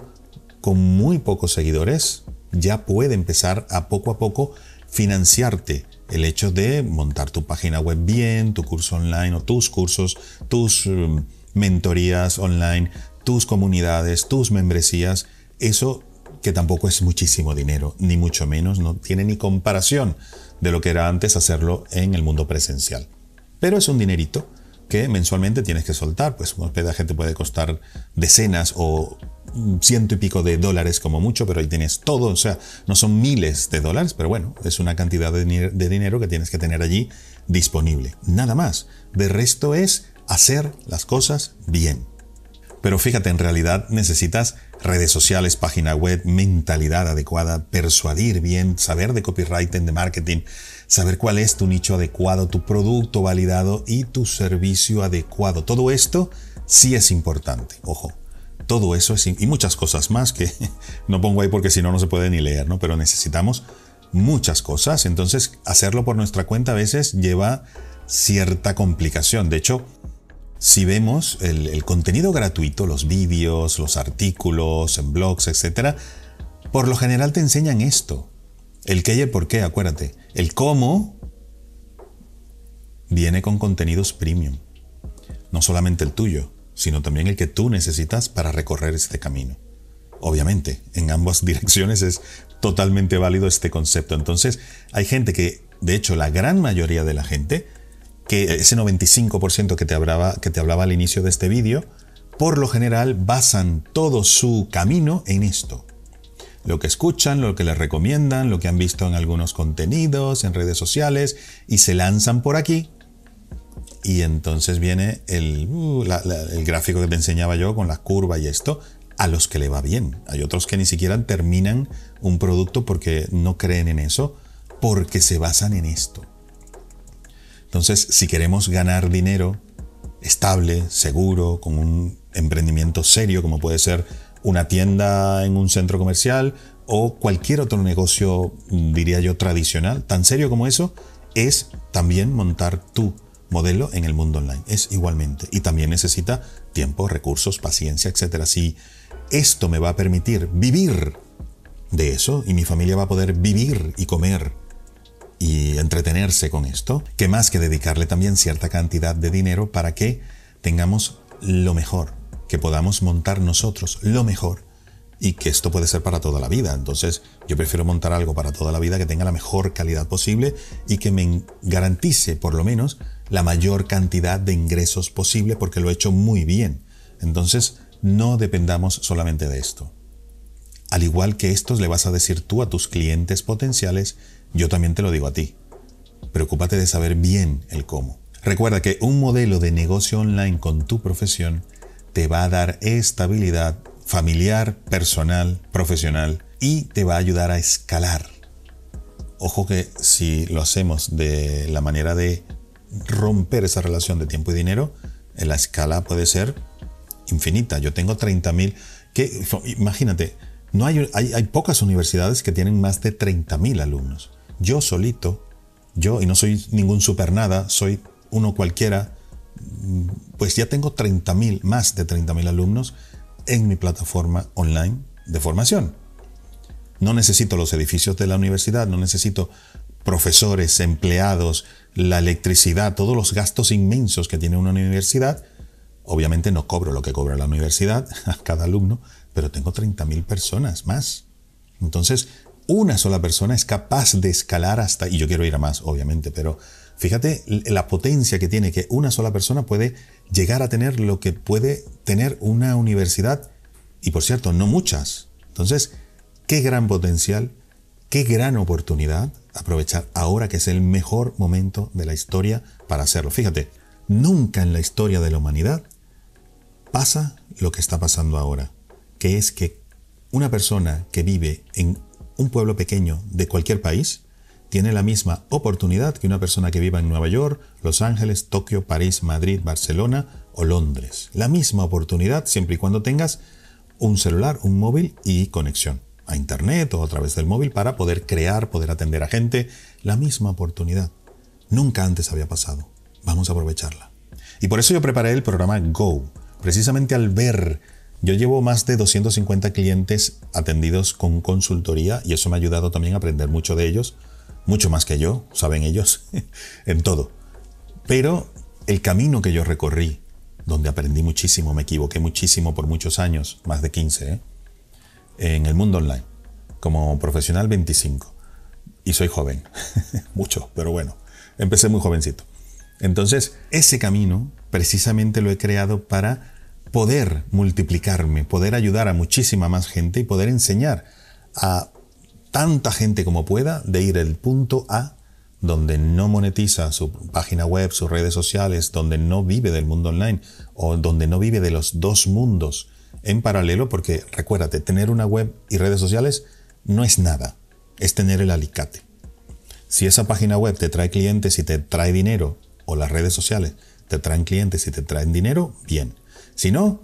con muy pocos seguidores ya puede empezar a poco a poco financiarte el hecho de montar tu página web bien, tu curso online o tus cursos, tus um, mentorías online, tus comunidades, tus membresías, eso que tampoco es muchísimo dinero, ni mucho menos, no tiene ni comparación de lo que era antes hacerlo en el mundo presencial. Pero es un dinerito que mensualmente tienes que soltar, pues un hospedaje te puede costar decenas o ciento y pico de dólares como mucho, pero ahí tienes todo, o sea, no son miles de dólares, pero bueno, es una cantidad de, de dinero que tienes que tener allí disponible. Nada más. De resto es hacer las cosas bien. Pero fíjate, en realidad necesitas redes sociales, página web, mentalidad adecuada, persuadir bien, saber de copywriting, de marketing, saber cuál es tu nicho adecuado, tu producto validado y tu servicio adecuado. Todo esto sí es importante, ojo. Todo eso es, y muchas cosas más que *laughs* no pongo ahí porque si no no se puede ni leer, ¿no? Pero necesitamos muchas cosas, entonces hacerlo por nuestra cuenta a veces lleva cierta complicación. De hecho, si vemos el, contenido gratuito, los vídeos, los artículos en blogs, etc., por lo general te enseñan esto. El qué y el por qué, acuérdate. El cómo viene con contenidos premium. No solamente el tuyo, sino también el que tú necesitas para recorrer este camino. Obviamente, en ambas *laughs* direcciones es totalmente válido este concepto. Entonces, hay gente que, de hecho, la gran mayoría de la gente, que ese 95% que te, hablaba, que te hablaba al inicio de este vídeo, por lo general basan todo su camino en esto. Lo que escuchan, lo que les recomiendan, lo que han visto en algunos contenidos, en redes sociales, y se lanzan por aquí. Y entonces viene el, uh, el gráfico que te enseñaba yo con la curva y esto, a los que le va bien. Hay otros que ni siquiera terminan un producto porque no creen en eso, porque se basan en esto. Entonces, si queremos ganar dinero estable, seguro, con un emprendimiento serio, como puede ser una tienda en un centro comercial o cualquier otro negocio, diría yo, tradicional, tan serio como eso, es también montar tu modelo en el mundo online. Es igualmente. Y también necesita tiempo, recursos, paciencia, etc. Si esto me va a permitir vivir de eso y mi familia va a poder vivir y comer y entretenerse con esto, que más que dedicarle también cierta cantidad de dinero para que tengamos lo mejor, que podamos montar nosotros lo mejor y que esto puede ser para toda la vida. Entonces yo prefiero montar algo para toda la vida que tenga la mejor calidad posible y que me garantice por lo menos la mayor cantidad de ingresos posible porque lo he hecho muy bien. Entonces no dependamos solamente de esto. Al igual que esto le vas a decir tú a tus clientes potenciales, yo también te lo digo a ti. Preocúpate de saber bien el cómo. Recuerda que un modelo de negocio online con tu profesión te va a dar estabilidad familiar, personal, profesional y te va a ayudar a escalar. Ojo que si lo hacemos de la manera de romper esa relación de tiempo y dinero, la escala puede ser infinita. Yo tengo 30.000, que imagínate, no hay, hay, hay, pocas universidades que tienen más de 30.000 alumnos. Yo solito, yo, y no soy ningún super nada, soy uno cualquiera, pues ya tengo 30.000, más de 30.000 alumnos en mi plataforma online de formación. No necesito los edificios de la universidad, no necesito profesores, empleados, la electricidad, todos los gastos inmensos que tiene una universidad. Obviamente no cobro lo que cobra la universidad *laughs* a cada alumno, pero tengo 30.000 personas más. Entonces, una sola persona es capaz de escalar hasta, y yo quiero ir a más, obviamente, pero fíjate la potencia que tiene que una sola persona puede llegar a tener lo que puede tener una universidad, y por cierto, no muchas. Entonces, qué gran potencial, qué gran oportunidad aprovechar ahora que es el mejor momento de la historia para hacerlo. Fíjate, nunca en la historia de la humanidad pasa lo que está pasando ahora, que es que una persona que vive en un pueblo pequeño de cualquier país tiene la misma oportunidad que una persona que viva en Nueva York, Los Ángeles, Tokio, París, Madrid, Barcelona o Londres. La misma oportunidad siempre y cuando tengas un celular, un móvil y conexión a Internet o a través del móvil para poder crear, poder atender a gente. La misma oportunidad. Nunca antes había pasado. Vamos a aprovecharla. Y por eso yo preparé el programa Go, precisamente al ver, yo llevo más de 250 clientes atendidos con consultoría y eso me ha ayudado también a aprender mucho de ellos, mucho más que yo, saben ellos, *laughs* en todo. Pero el camino que yo recorrí, donde aprendí muchísimo, me equivoqué muchísimo por muchos años, más de 15, ¿eh? en el mundo online, como profesional 25. Y soy joven, *laughs* mucho, pero bueno, empecé muy jovencito. Entonces, ese camino precisamente lo he creado para poder multiplicarme, poder ayudar a muchísima más gente y poder enseñar a tanta gente como pueda de ir del punto A donde no monetiza su página web, sus redes sociales, donde no vive del mundo online o donde no vive de los dos mundos en paralelo, porque recuérdate, tener una web y redes sociales no es nada, es tener el alicate. Si esa página web te trae clientes y te trae dinero, o las redes sociales te traen clientes y te traen dinero, bien. Si no,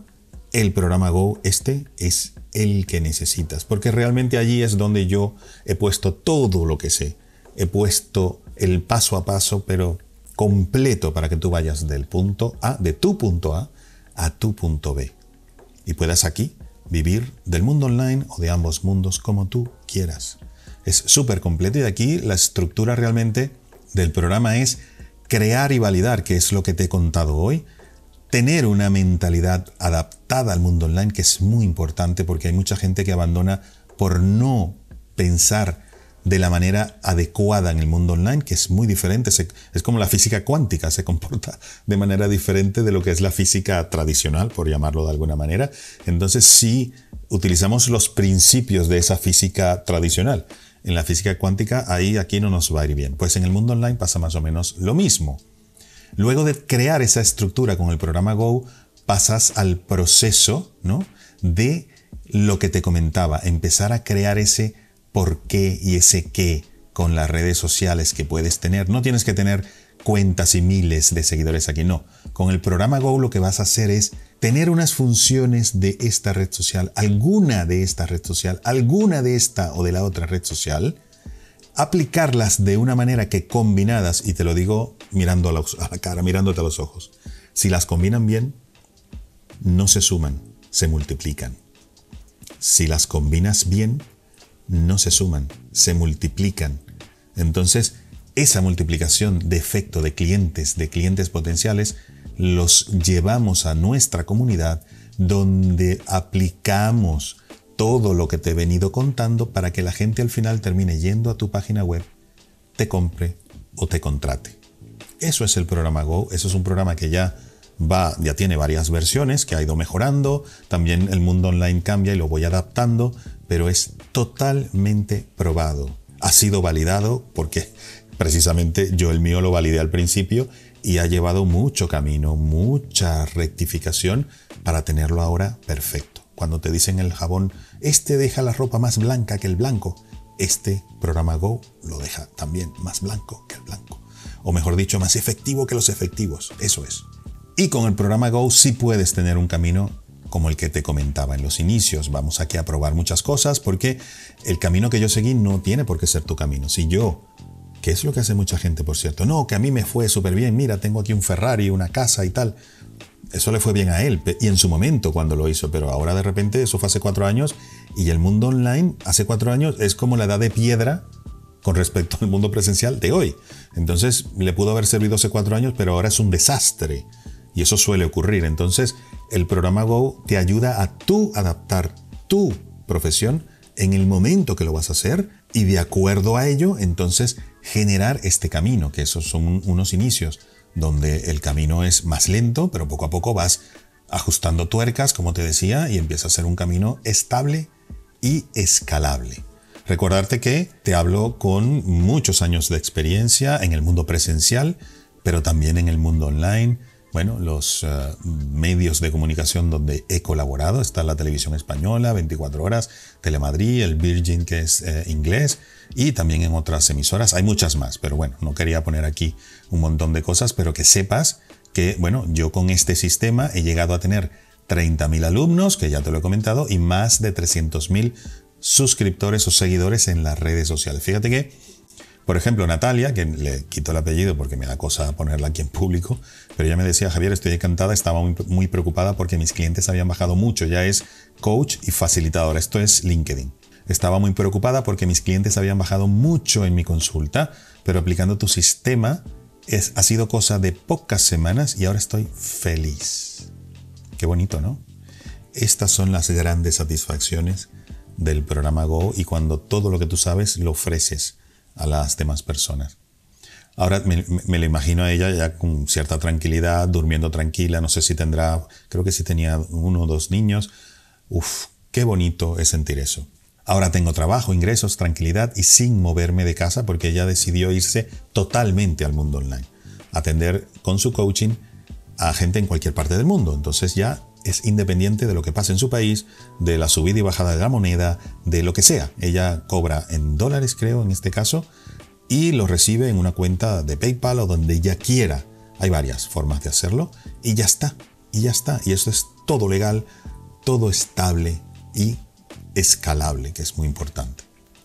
el programa Go este es el que necesitas, porque realmente allí es donde yo he puesto todo lo que sé. He puesto el paso a paso, pero completo para que tú vayas del punto A, de tu punto A, a tu punto B. Y puedas aquí vivir del mundo online o de ambos mundos como tú quieras. Es súper completo y aquí la estructura realmente del programa es crear y validar, que es lo que te he contado hoy, tener una mentalidad adaptada al mundo online, que es muy importante porque hay mucha gente que abandona por no pensar de la manera adecuada en el mundo online, que es muy diferente. Es como la física cuántica, se comporta de manera diferente de lo que es la física tradicional, por llamarlo de alguna manera. Entonces, si utilizamos los principios de esa física tradicional en la física cuántica, ahí aquí no nos va a ir bien. Pues en el mundo online pasa más o menos lo mismo. Luego de crear esa estructura con el programa Go, pasas al proceso ¿no? de lo que te comentaba, empezar a crear ese por qué y ese qué con las redes sociales que puedes tener. No tienes que tener cuentas y miles de seguidores aquí, no. Con el programa Go lo que vas a hacer es tener unas funciones de esta red social, alguna de esta red social, alguna de esta o de la otra red social, aplicarlas de una manera que combinadas, y te lo digo mirando a la, cara, mirándote a los ojos, si las combinan bien, no se suman, se multiplican. Si las combinas bien, no se suman, se multiplican. Entonces, esa multiplicación de efecto de clientes, de clientes potenciales, los llevamos a nuestra comunidad donde aplicamos todo lo que te he venido contando para que la gente al final termine yendo a tu página web, te compre o te contrate. Eso es el programa Go, eso es un programa que ya va, ya tiene varias versiones, que ha ido mejorando, también el mundo online cambia y lo voy adaptando, pero es totalmente probado. Ha sido validado porque precisamente yo el mío lo validé al principio y ha llevado mucho camino, mucha rectificación para tenerlo ahora perfecto. Cuando te dicen el jabón, este deja la ropa más blanca que el blanco, este programa Go lo deja también más blanco que el blanco. O mejor dicho, más efectivo que los efectivos. Eso es. Y con el programa Go sí puedes tener un camino como el que te comentaba en los inicios. Vamos aquí a probar muchas cosas porque el camino que yo seguí no tiene por qué ser tu camino. Si yo que es lo que hace mucha gente, por cierto. No, que a mí me fue súper bien, mira, tengo aquí un Ferrari, una casa y tal. Eso le fue bien a él y en su momento cuando lo hizo, pero ahora de repente eso fue hace cuatro años y el mundo online hace cuatro años es como la edad de piedra con respecto al mundo presencial de hoy. Entonces le pudo haber servido hace cuatro años, pero ahora es un desastre y eso suele ocurrir. Entonces el programa Go te ayuda a tú adaptar tu profesión en el momento que lo vas a hacer y de acuerdo a ello, entonces generar este camino, que esos son unos inicios, donde el camino es más lento, pero poco a poco vas ajustando tuercas, como te decía, y empieza a ser un camino estable y escalable. Recordarte que te hablo con muchos años de experiencia en el mundo presencial, pero también en el mundo online, bueno, los eh, medios de comunicación donde he colaborado, está la televisión española, 24 horas, Telemadrid, el Virgin que es eh, inglés y también en otras emisoras. Hay muchas más, pero bueno, no quería poner aquí un montón de cosas, pero que sepas que, bueno, yo con este sistema he llegado a tener 30.000 alumnos, que ya te lo he comentado, y más de 300.000 suscriptores o seguidores en las redes sociales. Fíjate que Por ejemplo, Natalia, que le quito el apellido porque me da cosa ponerla aquí en público, pero ella me decía, Javier, estoy encantada, estaba muy, muy preocupada porque mis clientes habían bajado mucho, ya es coach y facilitador, esto es LinkedIn. Estaba muy preocupada porque mis clientes habían bajado mucho en mi consulta, pero aplicando tu sistema es, ha sido cosa de pocas semanas y ahora estoy feliz. Qué bonito, ¿no? Estas son las grandes satisfacciones del programa Go y cuando todo lo que tú sabes lo ofreces a las demás personas. Ahora me, me, imagino a ella ya con cierta tranquilidad, durmiendo tranquila, no sé si tendrá, creo que sí tenía uno o dos niños. Uf, qué bonito es sentir eso. Ahora tengo trabajo, ingresos, tranquilidad y sin moverme de casa porque ella decidió irse totalmente al mundo online. Atender con su coaching a gente en cualquier parte del mundo. Entonces ya es independiente de lo que pase en su país, de la subida y bajada de la moneda, de lo que sea. Ella cobra en dólares, creo, en este caso, y lo recibe en una cuenta de PayPal o donde ella quiera. Hay varias formas de hacerlo y ya está. Y ya está. Y eso es todo legal, todo estable y escalable, que es muy importante.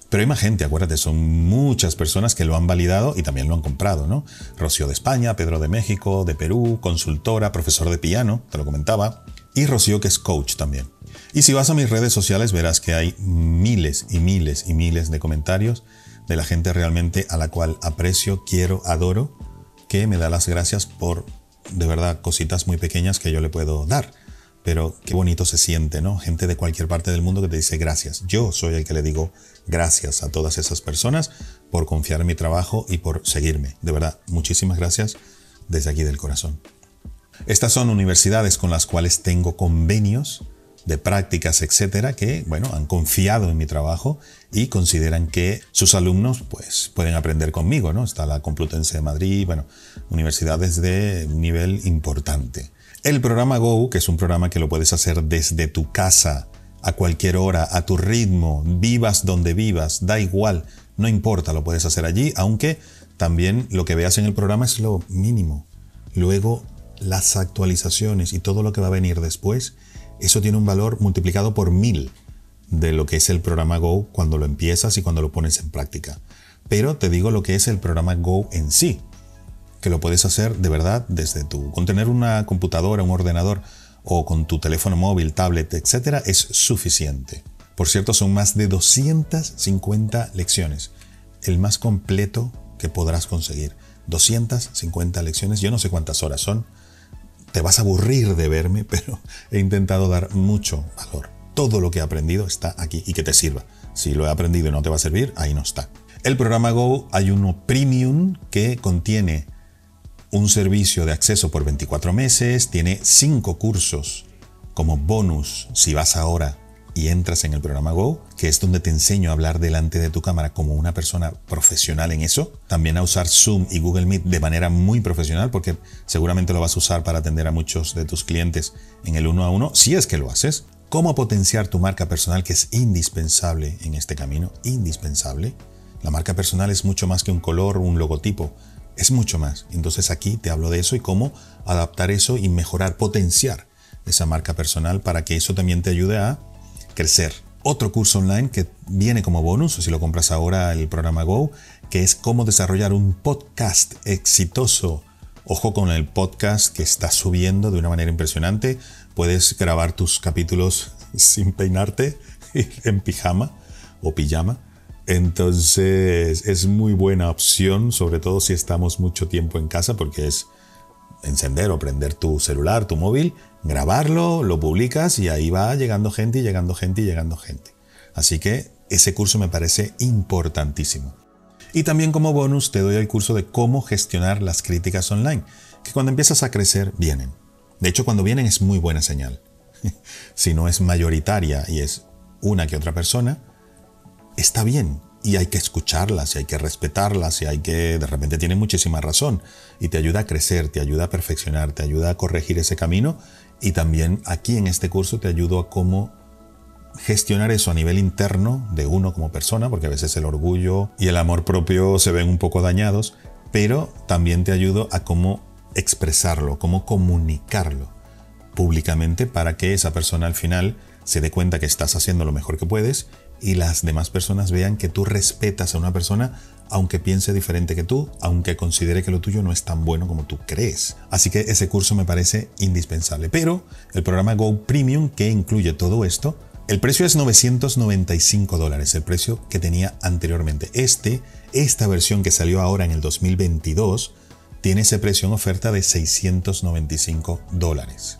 Pero hay más gente, acuérdate, son muchas personas que lo han validado y también lo han comprado, ¿no? Rocío de España, Pedro de México, de Perú, consultora, profesor de piano, te lo comentaba, y Rocío que es coach también. Y si vas a mis redes sociales verás que hay miles y miles y miles de comentarios de la gente realmente a la cual aprecio, quiero, adoro, que me da las gracias por de verdad cositas muy pequeñas que yo le puedo dar. Pero qué bonito se siente, ¿no? Gente de cualquier parte del mundo que te dice gracias. Yo soy el que le digo gracias a todas esas personas por confiar en mi trabajo y por seguirme. De verdad, muchísimas gracias desde aquí del corazón. Estas son universidades con las cuales tengo convenios de prácticas, etcétera, que, bueno, han confiado en mi trabajo y consideran que sus alumnos, pues, pueden aprender conmigo, ¿no? Está la Complutense de Madrid, bueno, universidades de nivel importante. El programa Go, que es un programa que lo puedes hacer desde tu casa, a cualquier hora, a tu ritmo, vivas donde vivas, da igual, no importa, lo puedes hacer allí, aunque también lo que veas en el programa es lo mínimo. Luego las actualizaciones y todo lo que va a venir después, eso tiene un valor multiplicado por mil de lo que es el programa Go cuando lo empiezas y cuando lo pones en práctica. Pero te digo lo que es el programa Go en sí, que lo puedes hacer de verdad desde tu, con tener una computadora, un ordenador o con tu teléfono móvil, tablet, etcétera, es suficiente. Por cierto, son más de 250 lecciones, el más completo que podrás conseguir. 250 lecciones, yo no sé cuántas horas son, te vas a aburrir de verme, *laughs* pero he intentado dar mucho valor. Todo lo que he aprendido está aquí y que te sirva. Si lo he aprendido y no te va a servir, ahí no está. El programa Go hay uno premium que contiene un servicio de acceso por 24 meses, tiene 5 cursos como bonus si vas ahora y entras en el programa Go, que es donde te enseño a hablar delante de tu cámara como una persona profesional en eso. También a usar Zoom y Google Meet de manera muy profesional, porque seguramente lo vas a usar para atender a muchos de tus clientes en el uno a uno, si es que lo haces. Cómo potenciar tu marca personal, que es indispensable en este camino, indispensable. La marca personal es mucho más que un color un logotipo, es mucho más. Entonces aquí te hablo de eso y cómo adaptar eso y mejorar, potenciar esa marca personal para que eso también te ayude a crecer. Otro curso online que viene como bonus, si lo compras ahora el programa Go, que es cómo desarrollar un podcast exitoso. Ojo con el podcast que está subiendo de una manera impresionante. Puedes grabar tus capítulos *laughs* sin peinarte, *laughs* en pijama o pijama. Entonces es muy buena opción, sobre todo si estamos mucho tiempo en casa, porque es encender o prender tu celular, tu móvil, grabarlo, lo publicas y ahí va llegando gente y llegando gente y llegando gente. Así que ese curso me parece importantísimo. Y también como bonus te doy el curso de cómo gestionar las críticas online, que cuando empiezas a crecer vienen. De hecho, cuando vienen es muy buena señal. *laughs* si no es mayoritaria y es una que otra persona, está bien y hay que escucharlas y hay que respetarlas y hay que, de repente tiene muchísima razón y te ayuda a crecer, te ayuda a perfeccionar, te ayuda a corregir ese camino y también aquí en este curso te ayudo a cómo gestionar eso a nivel interno de uno como persona, porque a veces el orgullo y el amor propio se ven un poco dañados, pero también te ayudo a cómo expresarlo, cómo comunicarlo públicamente para que esa persona al final se dé cuenta que estás haciendo lo mejor que puedes y las demás personas vean que tú respetas a una persona aunque piense diferente que tú, aunque considere que lo tuyo no es tan bueno como tú crees. Así que ese curso me parece indispensable. Pero el programa Go Premium, que incluye todo esto, el precio es 995 dólares, el precio que tenía anteriormente. Este, esta versión que salió ahora en el 2022, tiene ese precio en oferta de 695 dólares.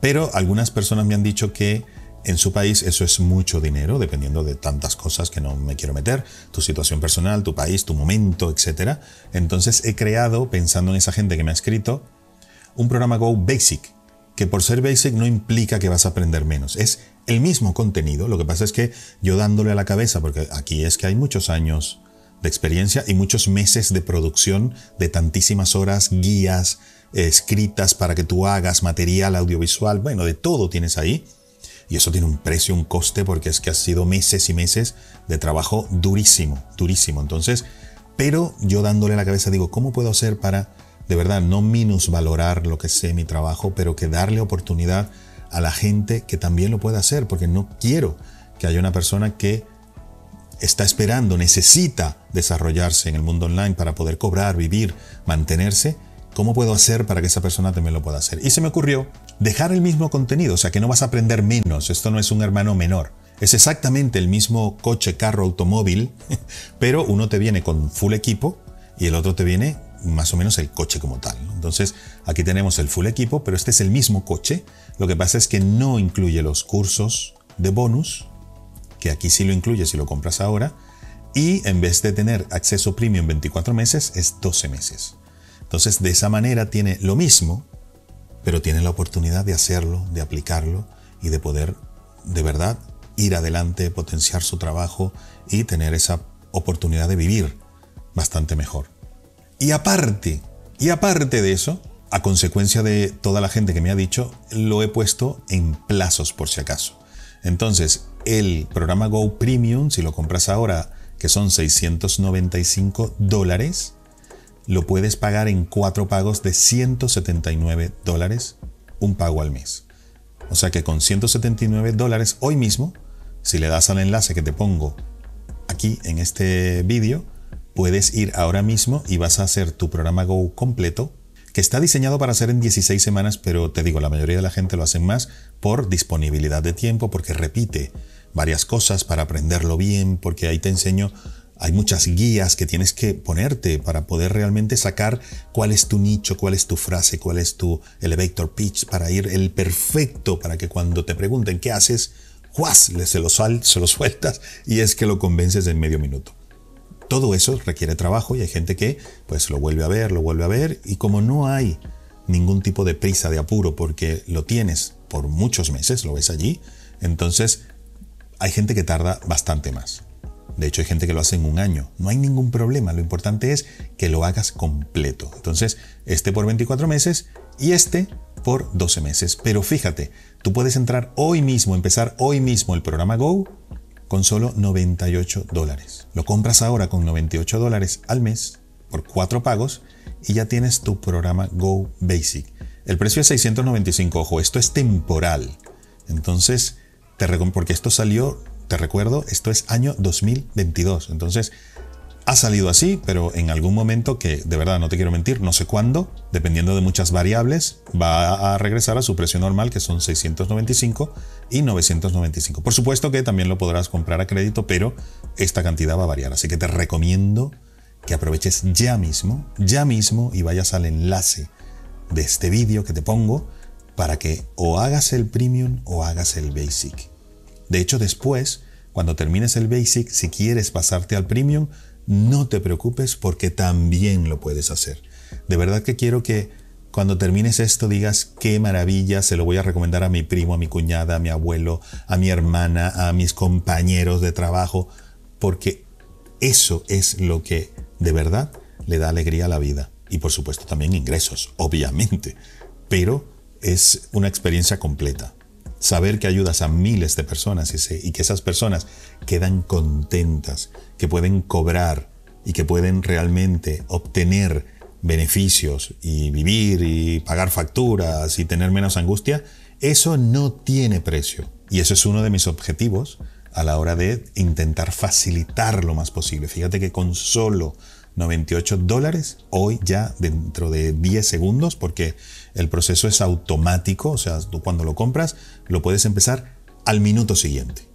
Pero algunas personas me han dicho que en su país eso es mucho dinero, dependiendo de tantas cosas que no me quiero meter, tu situación personal, tu país, tu momento, etc. Entonces he creado, pensando en esa gente que me ha escrito, un programa Go Basic, que por ser basic no implica que vas a aprender menos. Es el mismo contenido, lo que pasa es que yo dándole a la cabeza, porque aquí es que hay muchos años de experiencia y muchos meses de producción de tantísimas horas, guías, escritas para que tú hagas material audiovisual, bueno, de todo tienes ahí. Y eso tiene un precio, un coste, porque es que ha sido meses y meses de trabajo durísimo, durísimo. Entonces, pero yo dándole la cabeza digo, ¿cómo puedo hacer para, de verdad, no minusvalorar lo que sé mi trabajo, pero que darle oportunidad a la gente que también lo pueda hacer? Porque no quiero que haya una persona que está esperando, necesita desarrollarse en el mundo online para poder cobrar, vivir, mantenerse ¿Cómo puedo hacer para que esa persona también lo pueda hacer? Y se me ocurrió dejar el mismo contenido, o sea que no vas a aprender menos, esto no es un hermano menor. Es exactamente el mismo coche, carro, automóvil, *laughs* pero uno te viene con full equipo y el otro te viene más o menos el coche como tal. Entonces aquí tenemos el full equipo, pero este es el mismo coche. Lo que pasa es que no incluye los cursos de bonus, que aquí sí lo incluye si lo compras ahora, y en vez de tener acceso premium 24 meses, es 12 meses. Entonces, de esa manera tiene lo mismo, pero tiene la oportunidad de hacerlo, de aplicarlo y de poder de verdad ir adelante, potenciar su trabajo y tener esa oportunidad de vivir bastante mejor. Y aparte, y aparte de eso, a consecuencia de toda la gente que me ha dicho, lo he puesto en plazos por si acaso. Entonces, el programa Go Premium, si lo compras ahora, que son 695 dólares, lo puedes pagar en cuatro pagos de 179 dólares, un pago al mes. O sea que con 179 dólares hoy mismo, si le das al enlace que te pongo aquí en este vídeo, puedes ir ahora mismo y vas a hacer tu programa Go completo, que está diseñado para hacer en 16 semanas, pero te digo, la mayoría de la gente lo hace más por disponibilidad de tiempo, porque repite varias cosas para aprenderlo bien, porque ahí te enseño hay muchas guías que tienes que ponerte para poder realmente sacar cuál es tu nicho, cuál es tu frase, cuál es tu elevator pitch para ir el perfecto para que cuando te pregunten qué haces, ¡juas! Se lo, sal, se lo *laughs* sueltas y es que lo convences en medio minuto. Todo eso requiere trabajo y hay gente que pues lo vuelve a ver, lo vuelve a ver y como no hay ningún tipo de prisa, de apuro, porque lo tienes por muchos meses, lo ves allí, entonces hay gente que tarda bastante más. De hecho, hay gente que lo hace en un año. No hay ningún problema. Lo importante es que lo hagas completo. Entonces, este por 24 meses y este por 12 meses. Pero fíjate, tú puedes entrar hoy mismo, empezar hoy mismo el programa Go con solo 98 dólares. Lo compras ahora con 98 dólares al mes por cuatro pagos y ya tienes tu programa Go Basic. El precio es 695. Ojo, esto es temporal. Entonces, te porque esto salió te recuerdo, esto es año 2022. Entonces, ha salido así, pero en algún momento que de verdad no te quiero mentir, no sé cuándo, dependiendo de muchas variables, va a regresar a su precio normal, que son 695 y 995. Por supuesto que también lo podrás comprar a crédito, pero esta cantidad va a variar. Así que te recomiendo que aproveches ya mismo, ya mismo y vayas al enlace de este vídeo que te pongo para que o hagas el premium o hagas el basic. De hecho, después, cuando termines el Basic, si quieres pasarte al Premium, no te preocupes porque también lo puedes hacer. De verdad que quiero que cuando termines esto digas qué maravilla, se lo voy a recomendar a mi primo, a mi cuñada, a mi abuelo, a mi hermana, a mis compañeros de trabajo, porque eso es lo que de verdad le da alegría a la vida. Y por supuesto también ingresos, obviamente, pero es una experiencia completa saber que ayudas a miles de personas y, que esas personas quedan contentas, que pueden cobrar y que pueden realmente obtener beneficios y vivir y pagar facturas y tener menos angustia, eso no tiene precio. Y eso es uno de mis objetivos a la hora de intentar facilitar lo más posible. Fíjate que con solo 98 dólares, hoy ya dentro de 10 segundos, porque el proceso es automático, o sea, tú cuando lo compras lo puedes empezar al minuto siguiente.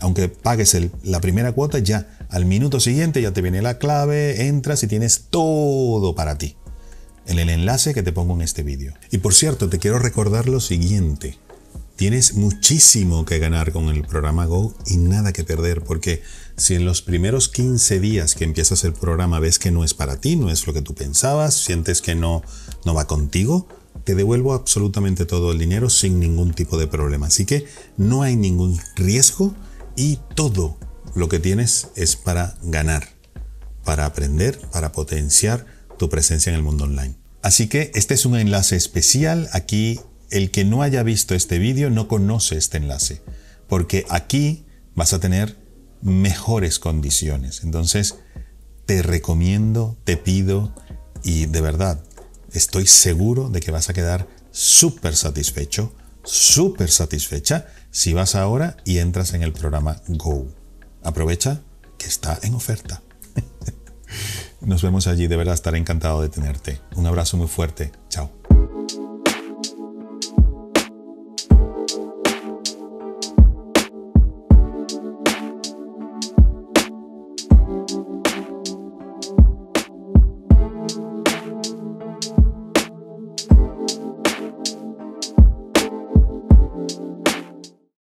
Aunque pagues la primera cuota, ya al minuto siguiente ya te viene la clave, entras y tienes todo para ti. En el enlace que te pongo en este vídeo. Y por cierto, te quiero recordar lo siguiente. Tienes muchísimo que ganar con el programa Go y nada que perder, porque si en los primeros 15 días que empiezas el programa ves que no es para ti, no es lo que tú pensabas, sientes que no, no va contigo, te devuelvo absolutamente todo el dinero sin ningún tipo de problema. Así que no hay ningún riesgo y todo lo que tienes es para ganar, para aprender, para potenciar tu presencia en el mundo online. Así que este es un enlace especial. Aquí el que no haya visto este vídeo no conoce este enlace, porque aquí vas a tener mejores condiciones. Entonces, te recomiendo, te pido y de verdad, estoy seguro de que vas a quedar súper satisfecho, súper satisfecha si vas ahora y entras en el programa Go. Aprovecha que está en oferta. *laughs* Nos vemos allí, de verdad estaré encantado de tenerte. Un abrazo muy fuerte. Chao.